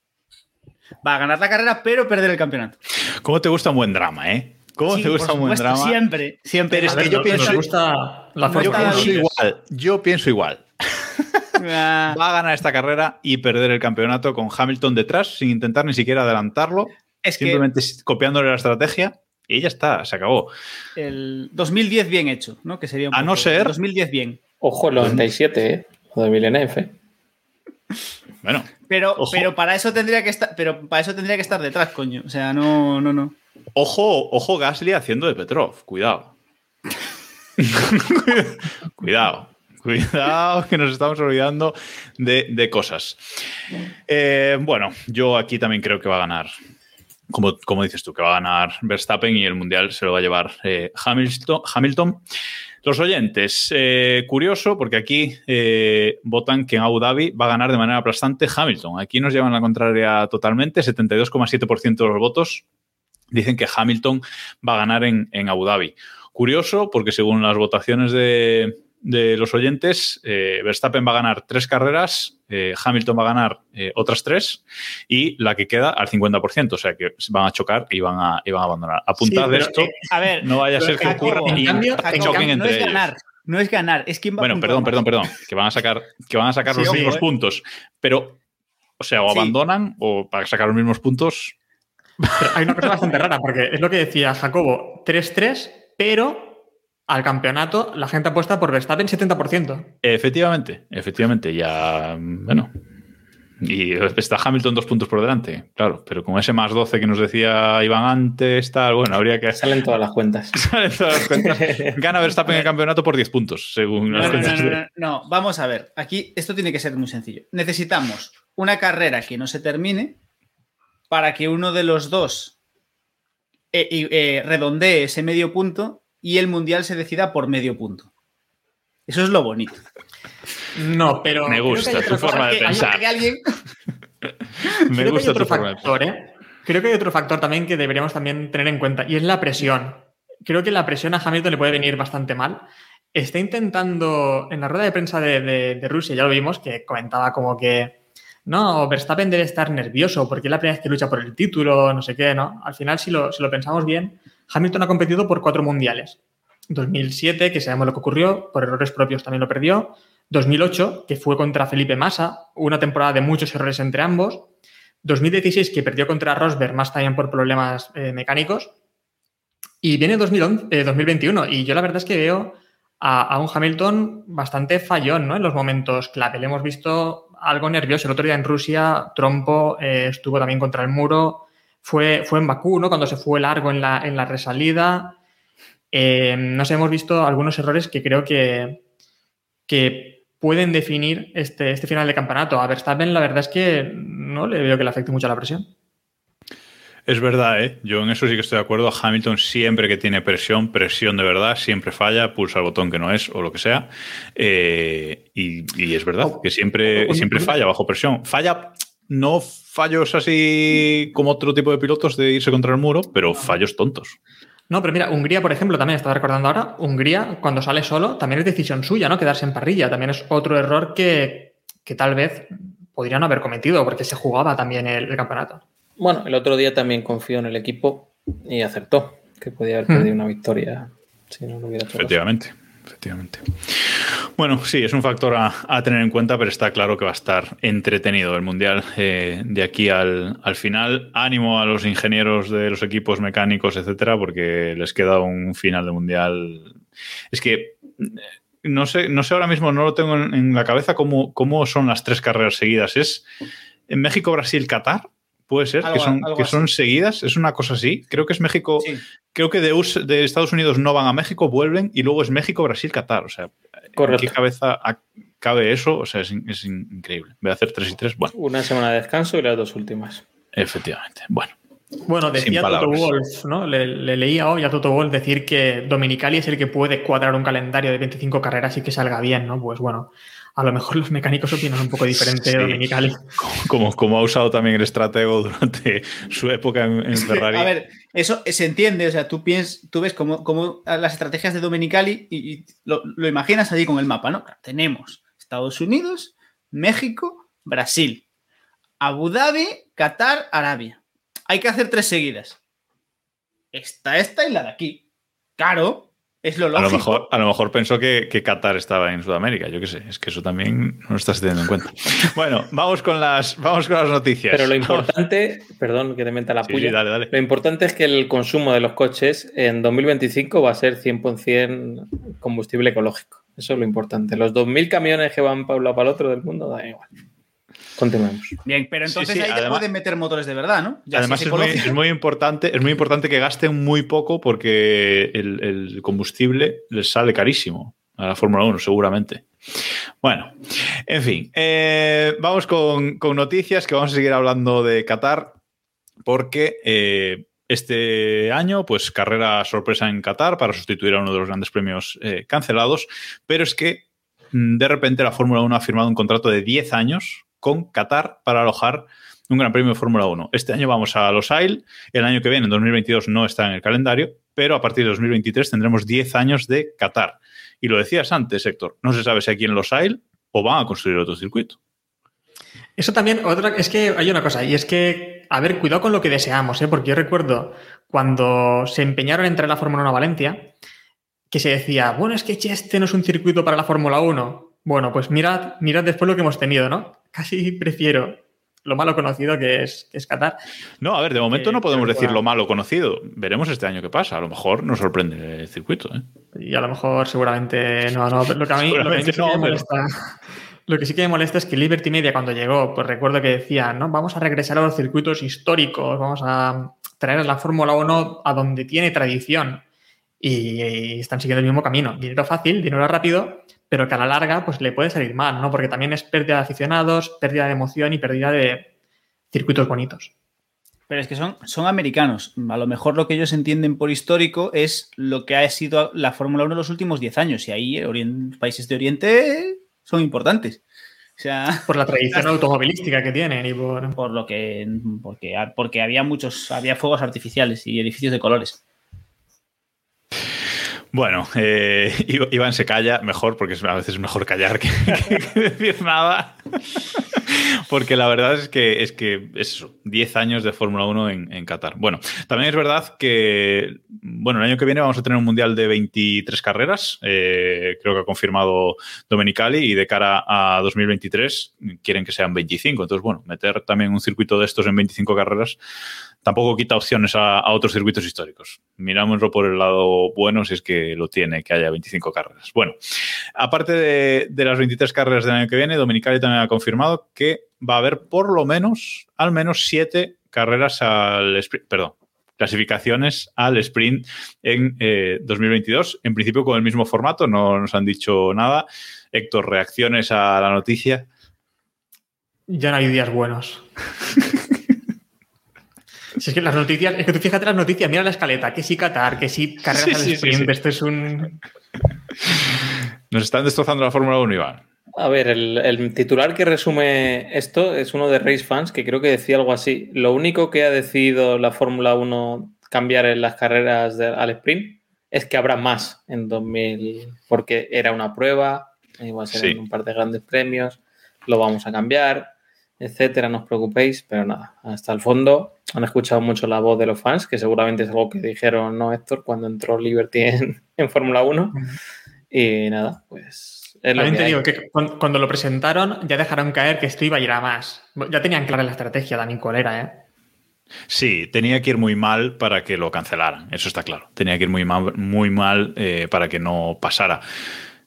Va a ganar la carrera, pero perder el campeonato. ¿Cómo te gusta un buen drama, eh? ¿Cómo Sí, te gusta por un buen drama? Siempre, siempre. Pero es que yo pienso- Nos gusta la Yo pienso igual. Yo pienso igual. *laughs* Ah, Va a ganar esta carrera y perder el campeonato con Hamilton detrás sin intentar ni siquiera adelantarlo, es que simplemente copiándole la estrategia y ya está, se acabó. el 2010 bien hecho, ¿no? Que sería un A no ser- 2010 bien. Ojo, el 97, ¿eh? O de Villeneuve, ¿eh? Bueno, Pero, Ojo. pero para eso tendría que estar, pero para eso tendría que estar detrás, coño. O sea, no, no, no. ojo, ojo Gasly haciendo de Petrov, cuidado. *laughs* cuidado. Cuidado, que nos estamos olvidando de, de cosas. Eh, bueno, yo aquí también creo que va a ganar, como, como dices tú, que va a ganar Verstappen y el Mundial se lo va a llevar eh, Hamilton. Hamilton. Los oyentes, eh, curioso, porque aquí eh, votan que en Abu Dhabi va a ganar de manera aplastante Hamilton. Aquí nos llevan la contraria totalmente, 72,7% de los votos dicen que Hamilton va a ganar en, en Abu Dhabi. Curioso, porque según las votaciones de, de los oyentes, eh, Verstappen va a ganar tres carreras, eh, Hamilton va a ganar eh, otras tres y la que queda al 50%, o sea que van a chocar y van a, y van a abandonar. Apuntad Sí, pero, esto, eh, a ver, no vaya a ser que ocurra y cambio- choquen entre no es ellos. ganar, no es ganar, es va Bueno, perdón, más. perdón, perdón, que van a sacar, que van a sacar Sí, los mismos eh. puntos, pero, o sea, o Sí. abandonan o para sacar los mismos puntos. Pero hay una cosa bastante rara, porque es lo que decía Jacobo, 3-3, pero al campeonato la gente apuesta por Verstappen 70%. Efectivamente, efectivamente, ya, bueno. Y está Hamilton dos puntos por delante, claro, pero con ese más 12 que nos decía Iván antes, tal, bueno, habría que Salen todas las cuentas. *laughs* salen todas las cuentas. *laughs* Gana Verstappen el campeonato por 10 puntos, según No, las no, cuentas no, de- no, no, vamos a ver. Aquí esto tiene que ser muy sencillo. Necesitamos una carrera que no se termine para que uno de los dos eh, eh, redondee ese medio punto y el mundial se decida por medio punto. Eso es lo bonito. No, pero. *laughs* Me creo que gusta tu forma de que- pensar. Que alguien- Me creo que gusta hay otro tu forma de factor, ¿eh? Creo que hay otro factor también que deberíamos también tener en cuenta y es la presión. Creo que la presión a Hamilton le puede venir bastante mal. Está intentando, en la rueda de prensa de, de- de Rusia, ya lo vimos, que comentaba como que no, Verstappen debe estar nervioso porque es la primera vez que lucha por el título, no sé qué, ¿no? Al final, si lo, si lo pensamos bien, Hamilton ha competido por cuatro mundiales. 2007, que sabemos lo que ocurrió, por errores propios también lo perdió. 2008, que fue contra Felipe Massa, una temporada de muchos errores entre ambos. 2016, que perdió contra Rosberg, más también por problemas eh, mecánicos. Y viene 2011, eh, 2021, y yo la verdad es que veo a, un Hamilton bastante fallón ¿no? en los momentos clave. Le hemos visto algo nervioso. El otro día en Rusia, Trompo eh, estuvo también contra el muro. Fue, fue en Bakú, ¿no? cuando se fue largo en la, en la resalida. Eh, no sé, hemos visto algunos errores que creo que, que pueden definir este, este final de campeonato. A Verstappen, la verdad es que no le veo que le afecte mucho la presión. Es verdad, ¿eh? Yo en eso sí que estoy de acuerdo. Hamilton siempre que tiene presión, presión de verdad, siempre falla, pulsa el botón que no es o lo que sea. Eh, y, y es verdad que siempre, siempre falla bajo presión. Falla no fallos así como otro tipo de pilotos de irse contra el muro, pero fallos tontos. No, pero mira, Hungría, por ejemplo, también estaba recordando ahora, Hungría, cuando sale solo, también es decisión suya, ¿no? Quedarse en parrilla. También es otro error que, que tal vez podrían haber cometido, porque se jugaba también el, el campeonato. Bueno, el otro día también confió en el equipo y acertó que podía haber Mm. perdido una victoria si no lo hubiera hecho. caso. Efectivamente. Bueno, sí, es un factor a, a tener en cuenta, pero está claro que va a estar entretenido el Mundial eh, de aquí al, al final. Ánimo a los ingenieros de los equipos mecánicos, etcétera, porque les queda un final de Mundial. Es que eh, no sé, no sé ahora mismo, no lo tengo en, en la cabeza cómo, cómo son las tres carreras seguidas. ¿Es en México, Brasil, Qatar? ¿Puede ser? Algo- que son, que son seguidas. ¿Es una cosa así? Creo que es México. Sí. Creo que de, US de Estados Unidos no van a México, vuelven y luego es México, Brasil, Qatar. O sea, ¿en qué cabeza cabe eso? O sea, es, es in- increíble. Voy a hacer 3 y 3. Bueno, Una semana de descanso y las dos últimas. efectivamente. Bueno, Bueno, decía Toto. Wolf, ¿no? Le, le leía hoy a Toto Wolf decir que Dominicali es el que puede cuadrar un calendario de 25 carreras y que salga bien, ¿no? Pues bueno, a lo mejor los mecánicos opinan un poco diferente Sí. de Dominicali. como, como ha usado también el estratego durante su época en, en Ferrari. A ver, eso se entiende, o sea, tú, piens, tú ves como, como las estrategias de Domenicali y, y lo, lo imaginas allí con el mapa, ¿no? Tenemos Estados Unidos, México, Brasil, Abu Dhabi, Qatar, Arabia. Hay que hacer tres seguidas. Esta, esta y la de aquí. Claro, es lo a, lo mejor, a lo mejor pensó que, que Qatar estaba en Sudamérica, yo qué sé. Es que eso también no lo estás teniendo en cuenta. *laughs* Bueno, vamos con las, vamos con las noticias. Pero lo Vamos. importante, perdón que te meta la Sí, puya, sí, dale, dale. lo importante es que el consumo de los coches en 2025 va a ser 100% combustible ecológico. Eso es lo importante. Los 2.000 camiones que van para un lado para el otro del mundo, da igual. Continuemos. Bien, pero entonces sí, ahí te además- pueden meter motores de verdad, ¿no? Ya Además es muy, ecológico. es muy importante, es muy importante que gasten muy poco porque el, el combustible les sale carísimo a la Fórmula 1, seguramente. Bueno, en fin, eh, vamos con, con noticias que vamos a seguir hablando de Qatar porque eh, este año, pues carrera sorpresa en Qatar para sustituir a uno de los grandes premios eh, cancelados, pero es que mm, de repente la Fórmula 1 ha firmado un contrato de 10 años con Qatar para alojar un Gran Premio de Fórmula 1. Este año vamos a Los el año que viene, en 2022, no está en el calendario, pero a partir de 2023 tendremos 10 años de Qatar. Y lo decías antes, Héctor, no se sabe si aquí en Los Ailes o van a construir otro circuito. Eso también, otra, es que hay una cosa, y es que, a ver, cuidado con lo que deseamos, ¿eh? porque yo recuerdo cuando se empeñaron en traer la Fórmula 1 a Valencia, que se decía, bueno, es que este no es un circuito para la Fórmula 1. Bueno, pues mirad, mirad después lo que hemos tenido, ¿no? Casi prefiero lo malo conocido que es, que es Qatar. No, a ver, de momento Eh, no podemos pero decir lo malo conocido. Veremos este año qué pasa. A lo mejor nos sorprende el circuito. ¿eh? Y a lo mejor seguramente no, no. Lo que a mí, lo que a mí Seguramente sí que no, me pero- molesta. Lo que sí que me molesta es que Liberty Media cuando llegó, pues recuerdo que decía, no, vamos a regresar a los circuitos históricos, vamos a traer la Fórmula 1 a donde tiene tradición. Y, y están siguiendo el mismo camino. Dinero fácil, dinero rápido, pero que a la larga pues le puede salir mal, ¿no? Porque también es pérdida de aficionados, pérdida de emoción y pérdida de circuitos bonitos. Pero es que son, son americanos. A lo mejor lo que ellos entienden por histórico es lo que ha sido la Fórmula 1 en los últimos 10 años. Y ahí orien- países de Oriente son importantes. O sea, Por la tradición *laughs* automovilística que tienen y por... por lo que. Porque, porque había muchos. Había fuegos artificiales y edificios de colores. Bueno, eh, *laughs* Iv- Iván se calla mejor, porque a veces es mejor callar que, *laughs* que decir nada. *laughs* Porque la verdad es que es que es eso, 10 años de Fórmula 1 en, Qatar. Bueno, también es verdad que bueno, el año que viene vamos a tener un mundial de 23 carreras. eh, creo que ha confirmado Domenicali y de cara a 2023 quieren que sean 25. Entonces, bueno, meter también un circuito de estos en 25 carreras tampoco quita opciones a, a otros circuitos históricos. Mirámoslo por el lado bueno, si es que lo tiene, que haya 25 carreras. Bueno, aparte de, de las 23 carreras del año que viene, Dominicali también ha confirmado que va a haber por lo menos, al menos 7 carreras al sprint, perdón, clasificaciones al sprint en eh, 2022. En principio con el mismo formato, no nos han dicho nada. Héctor, reacciones a la noticia. Ya no hay días buenos. *laughs* Si es que las noticias, es que tú fíjate las noticias, mira la escaleta, que sí Qatar, que sí carreras Sí, al sí, sprint, sí. esto es un... Nos están destrozando la Fórmula 1, Iván. A ver, el, el, titular que resume esto es uno de Race Fans que creo que decía algo así. Lo único que ha decidido la Fórmula 1 cambiar en las carreras de, al sprint es que habrá más en 2000, porque era una prueba, iba a ser sí. en un par de grandes premios, lo vamos a cambiar, etcétera, no os preocupéis, pero nada, hasta el fondo han escuchado mucho la voz de los fans, que seguramente es algo que dijeron, ¿no, Héctor, cuando entró Liberty en, en Fórmula 1? Y nada, pues... Es También te hay. digo que cuando, cuando, lo presentaron ya dejaron caer que esto iba a ir a más. Ya tenían clara la estrategia, Dani Colera, ¿eh? Sí, tenía que ir muy mal para que lo cancelaran, eso está claro. Tenía que ir muy mal, muy mal eh, para que no pasara.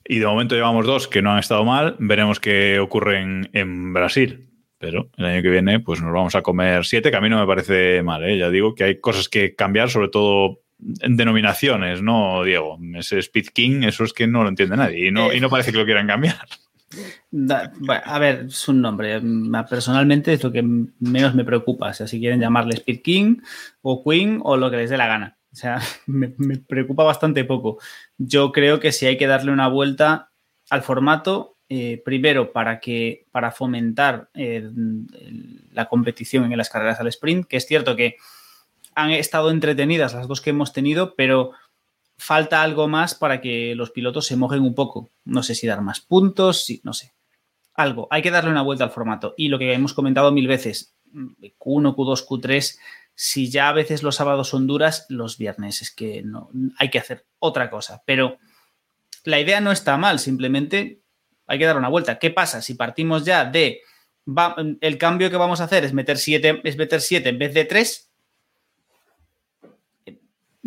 Y de momento llevamos dos que no han estado mal. Veremos qué ocurre en, en, Brasil. Pero el año que viene, pues nos vamos a comer siete, que a mí no me parece mal. ¿eh? Ya digo que hay cosas que cambiar, sobre todo denominaciones, ¿no, Diego? Ese Speed King, eso es que no lo entiende nadie y no, y no parece que lo quieran cambiar. A ver, es un nombre. Personalmente es lo que menos me preocupa. O sea, si quieren llamarle Speed King o Queen o lo que les dé la gana. O sea, *laughs* me, me, preocupa bastante poco. Yo creo que si hay que darle una vuelta al formato, eh, primero para que para fomentar eh, la competición en las carreras al sprint, que es cierto que han estado entretenidas las dos que hemos tenido, pero falta algo más para que los pilotos se mojen un poco. No sé si dar más puntos, si, no sé. Algo. Hay que darle una vuelta al formato. Y lo que hemos comentado mil veces, Q1, Q2, Q3, si ya a veces los sábados son duras, los viernes es que no hay que hacer otra cosa. Pero la idea no está mal, simplemente hay que dar una vuelta. ¿Qué pasa si partimos ya de el cambio que vamos a hacer es meter 7 es meter siete en vez de 3?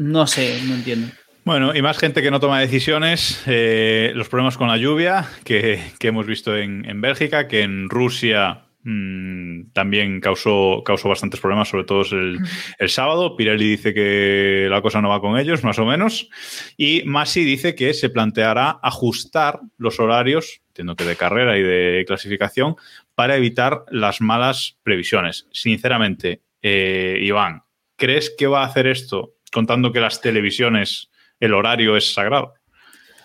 No sé, no entiendo. Bueno, y más gente que no toma decisiones, eh, los problemas con la lluvia que, que hemos visto en, en, Bélgica, que en Rusia mmm, también causó, causó bastantes problemas, sobre todo el, el, sábado. Pirelli dice que la cosa no va con ellos, más o menos. Y Masi dice que se planteará ajustar los horarios, entiendo que de carrera y de clasificación, para evitar las malas previsiones. Sinceramente, eh, Iván, ¿crees que va a hacer esto contando que las televisiones el horario es sagrado.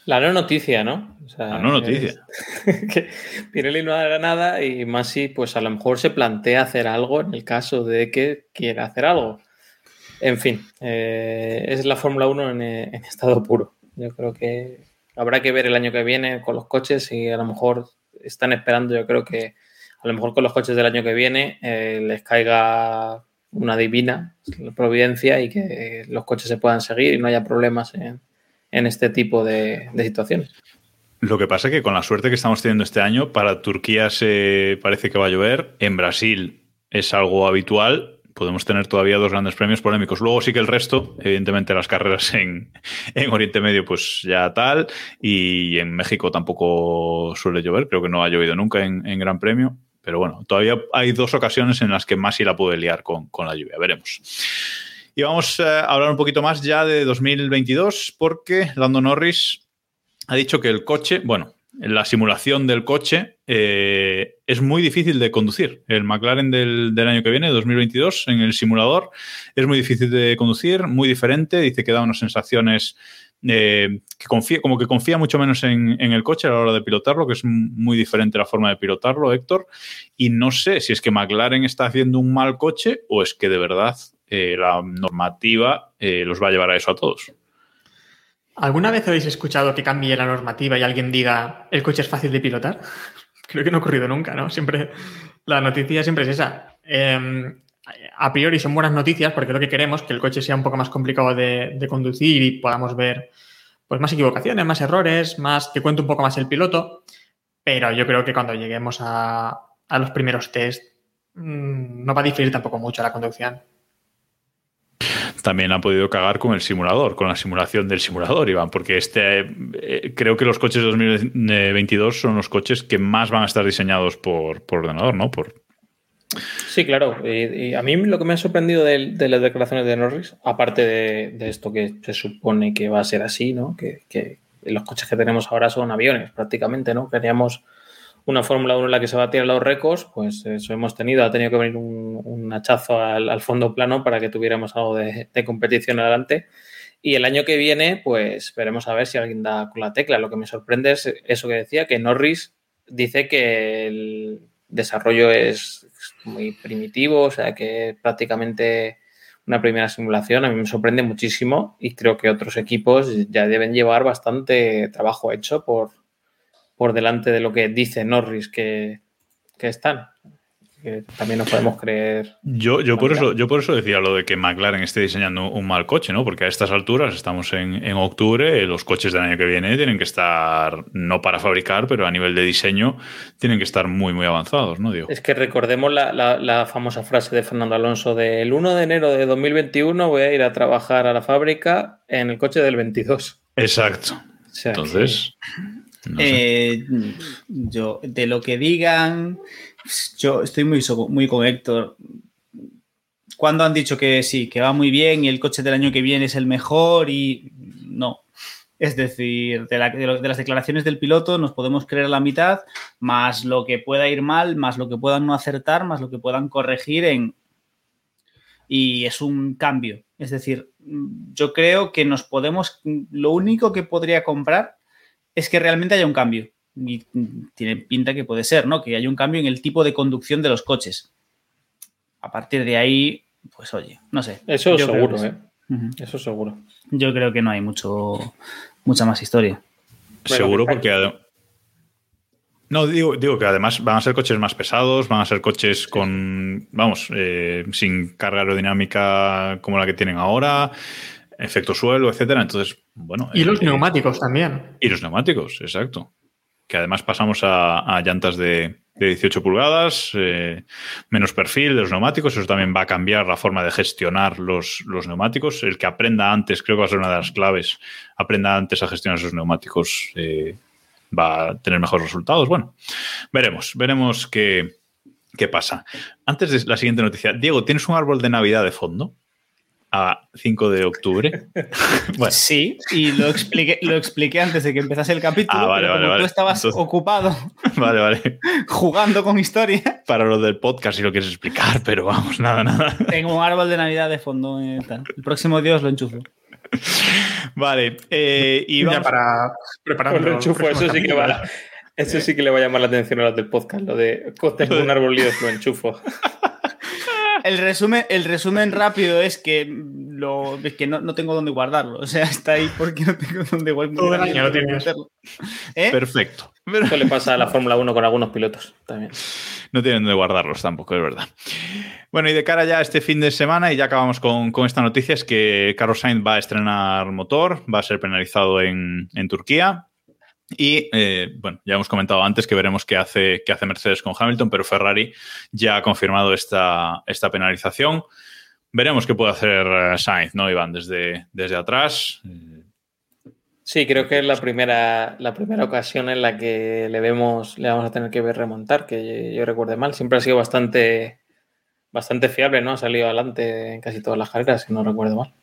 La no noticia, ¿no? O sea, la no noticia. Es, *laughs* que Pirelli no haga nada y Masi, pues a lo mejor se plantea hacer algo en el caso de que quiera hacer algo. En fin, eh, es la Fórmula 1 en, en, estado puro. Yo creo que habrá que ver el año que viene con los coches y a lo mejor están esperando, yo creo que a lo mejor con los coches del año que viene eh, les caiga una divina providencia y que los coches se puedan seguir y no haya problemas en, en este tipo de, de, situaciones. Lo que pasa es que con la suerte que estamos teniendo este año, para Turquía se parece que va a llover, en Brasil es algo habitual, podemos tener todavía dos grandes premios polémicos. Luego sí que el resto, evidentemente las carreras en, *laughs* en, Oriente Medio, pues ya tal, y en México tampoco suele llover, creo que no ha llovido nunca en, en Gran Premio. Pero bueno, todavía hay dos ocasiones en las que Masi la puede liar con, con la lluvia. Veremos. Y vamos a hablar un poquito más ya de 2022 porque Lando Norris ha dicho que el coche, bueno, la simulación del coche eh, es muy difícil de conducir. El McLaren del, del, año que viene, 2022, en el simulador, es muy difícil de conducir, muy diferente. Dice que da unas sensaciones eh, que confía, como que confía mucho menos en, en, el coche a la hora de pilotarlo, que es muy diferente la forma de pilotarlo, Héctor. Y no sé si es que McLaren está haciendo un mal coche o es que de verdad eh, la normativa los va a llevar a eso a todos. ¿Alguna vez habéis escuchado que cambie la normativa y alguien diga el coche es fácil de pilotar? Creo que no ha ocurrido nunca, ¿no? Siempre la noticia siempre es esa. Eh, a priori son buenas noticias porque lo que queremos que el coche sea un poco más complicado de, conducir y podamos ver pues más equivocaciones, más errores, más que cuente un poco más el piloto. Pero yo creo que cuando lleguemos a, los primeros test mmm, no va a diferir tampoco mucho la conducción. También ha podido cagar con el simulador, con la simulación del simulador, Iván, porque este eh, creo que los coches de 2022 son los coches que más van a estar diseñados por, por ordenador, ¿no? Por, Sí, claro. Y, a mí lo que me ha sorprendido de, las declaraciones de Norris, aparte de, de, esto que se supone que va a ser así, ¿no? Que, que, los coches que tenemos ahora son aviones prácticamente, ¿no? Queríamos una Fórmula 1 en la que se batiera los récords, pues eso hemos tenido. Ha tenido que venir un, un hachazo al, al, fondo plano para que tuviéramos algo de, de competición adelante. Y el año que viene, pues veremos a ver si alguien da con la tecla. Lo que me sorprende es eso que decía, que Norris dice que el desarrollo es muy primitivo, o sea que prácticamente una primera simulación. A mí me sorprende muchísimo y creo que otros equipos ya deben llevar bastante trabajo hecho por, por delante de lo que dice Norris que, que están que también nos podemos creer. Yo, yo, por eso, yo por eso decía lo de que McLaren esté diseñando un mal coche, ¿no? Porque a estas alturas, estamos en, en octubre, los coches del año que viene tienen que estar, no para fabricar, pero a nivel de diseño, tienen que estar muy, muy avanzados, ¿no? Digo. Es que recordemos la, la, la famosa frase de Fernando Alonso de el 1 de enero de 2021 voy a ir a trabajar a la fábrica en el coche del 22. Exacto. O sea, Entonces, Eh, yo, de lo que digan, yo estoy muy, muy con Héctor. Cuando han dicho que sí, que va muy bien y el coche del año que viene es el mejor y no. Es decir, de, de las declaraciones del piloto nos podemos creer la mitad, más lo que pueda ir mal, más lo que puedan no acertar, más lo que puedan corregir en... Y es un cambio. Es decir, yo creo que nos podemos... Lo único que podría comprar es que realmente haya un cambio. Y tiene pinta que puede ser, ¿no? Que haya un cambio en el tipo de conducción de los coches. A partir de ahí, pues oye, no sé. Eso Yo seguro. ¿eh? Eso seguro. Yo creo que no hay mucho, mucha más historia. Seguro porque... No, digo, digo que además van a ser coches más pesados, van a ser coches con, vamos, eh, sin carga aerodinámica como la que tienen ahora, efecto suelo, etcétera. Entonces, bueno. Y los eh, neumáticos también. Y los neumáticos, exacto. Que además pasamos a, a llantas de, de 18 pulgadas, eh, menos perfil de los neumáticos. Eso también va a cambiar la forma de gestionar los, los neumáticos. El que aprenda antes, creo que va a ser una de las claves, aprenda antes a gestionar esos neumáticos, eh, va a tener mejores resultados. Bueno, veremos, veremos qué, qué pasa. Antes de la siguiente noticia, Diego, ¿tienes un árbol de Navidad de fondo? A 5 de octubre. *laughs* bueno, Sí, y lo expliqué, lo expliqué antes de que empezase el capítulo. Ah, vale, pero vale, como vale. Tú estabas Entonces- ocupado *laughs* vale, vale. jugando con historia. Para lo del podcast si lo quieres explicar, pero vamos, nada, nada. Tengo un árbol de Navidad de fondo. eh, tal. El próximo Dios lo enchufo. Vale, eh, y ya vamos para preparando. Con el enchufo, eso sí que va. Eso sí que le va a llamar la atención a los del podcast, lo de tengo un árbol lío, lo enchufo. *laughs* El resumen, el resumen rápido es que, lo, es que no, no tengo dónde guardarlo. O sea, está ahí porque no tengo dónde guardarlo. Todo el año lo tienes. ¿Eh? Perfecto. Eso le pasa a la Fórmula 1 con algunos pilotos también. No tienen dónde guardarlos tampoco, es verdad. Bueno, y de cara ya a este fin de semana, y ya acabamos con, con esta noticia, es que Carlos Sainz va a estrenar motor, va a ser penalizado en, en Turquía. Y eh, bueno, ya hemos comentado antes que veremos qué hace, qué hace Mercedes con Hamilton, pero Ferrari ya ha confirmado esta, esta penalización. Veremos qué puede hacer eh, Sainz, ¿no, Iván? Desde, desde atrás. Sí, creo que es la primera, la primera ocasión en la que le vemos, le vamos a tener que ver remontar, que yo, yo recuerde mal. Siempre ha sido bastante, bastante fiable, ¿no? Ha salido adelante en casi todas las carreras, si no recuerdo mal.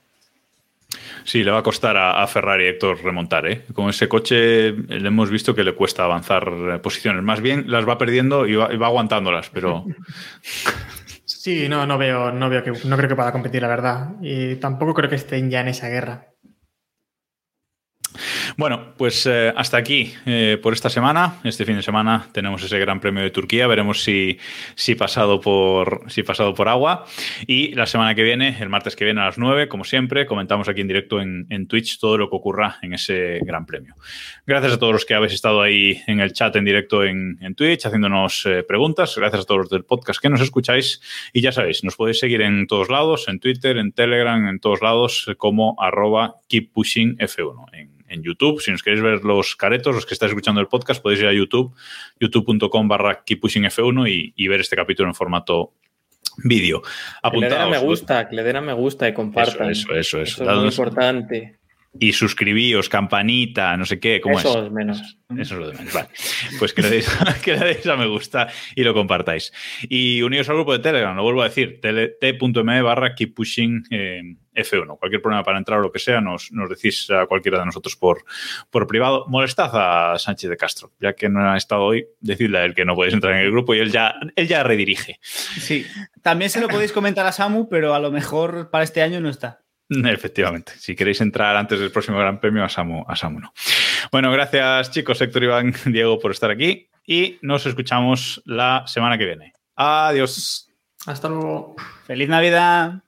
Sí, le va a costar a, a Ferrari, Héctor, remontar. ¿eh? Con ese coche le hemos visto que le cuesta avanzar eh, posiciones. Más bien las va perdiendo y va, y va aguantándolas, pero Sí, no, no veo, no veo que, no creo que pueda competir, la verdad. Y tampoco creo que estén ya en esa guerra. Bueno, pues eh, hasta aquí eh, por esta semana. Este fin de semana tenemos ese Gran Premio de Turquía. Veremos si, si, pasado por, si pasado por agua. Y la semana que viene, el martes que viene a las 9, como siempre, comentamos aquí en directo en, en Twitch todo lo que ocurra en ese Gran Premio. Gracias a todos los que habéis estado ahí en el chat en directo en, en Twitch haciéndonos eh, preguntas. Gracias a todos los del podcast que nos escucháis. Y ya sabéis, nos podéis seguir en todos lados, en Twitter, en Telegram, en todos lados, como arroba keeppushingf1. En, en YouTube. Si nos queréis ver los caretos, los que estáis escuchando el podcast, podéis ir a YouTube, youtube.com barra keeppushingf1 y, y ver este capítulo en formato vídeo. Que le den a me gusta, que le den a me gusta y compartan. Eso, eso, eso. eso. Eso es muy importante. Y suscribíos, campanita, no sé qué. ¿Cómo eso es? es menos. Eso es lo de menos. Vale. Pues que le, deis, *laughs* que le deis a me gusta y lo compartáis. Y unidos al grupo de Telegram, lo vuelvo a decir, t.me barra keep pushing eh, F1. Cualquier problema para entrar o lo que sea, nos, nos decís a cualquiera de nosotros por, por privado. Molestad a Sánchez de Castro, ya que no ha estado hoy, decidle a él que no podéis entrar en el grupo y él ya, él ya redirige. Sí, también se lo podéis comentar a Samu, pero a lo mejor para este año no está. Efectivamente. Si queréis entrar antes del próximo Gran Premio, a Samu, a Samu no. Bueno, gracias chicos, Héctor Iván, *laughs* Diego, por estar aquí. y nos escuchamos la semana que viene. Adiós. Hasta luego. ¡Feliz Navidad!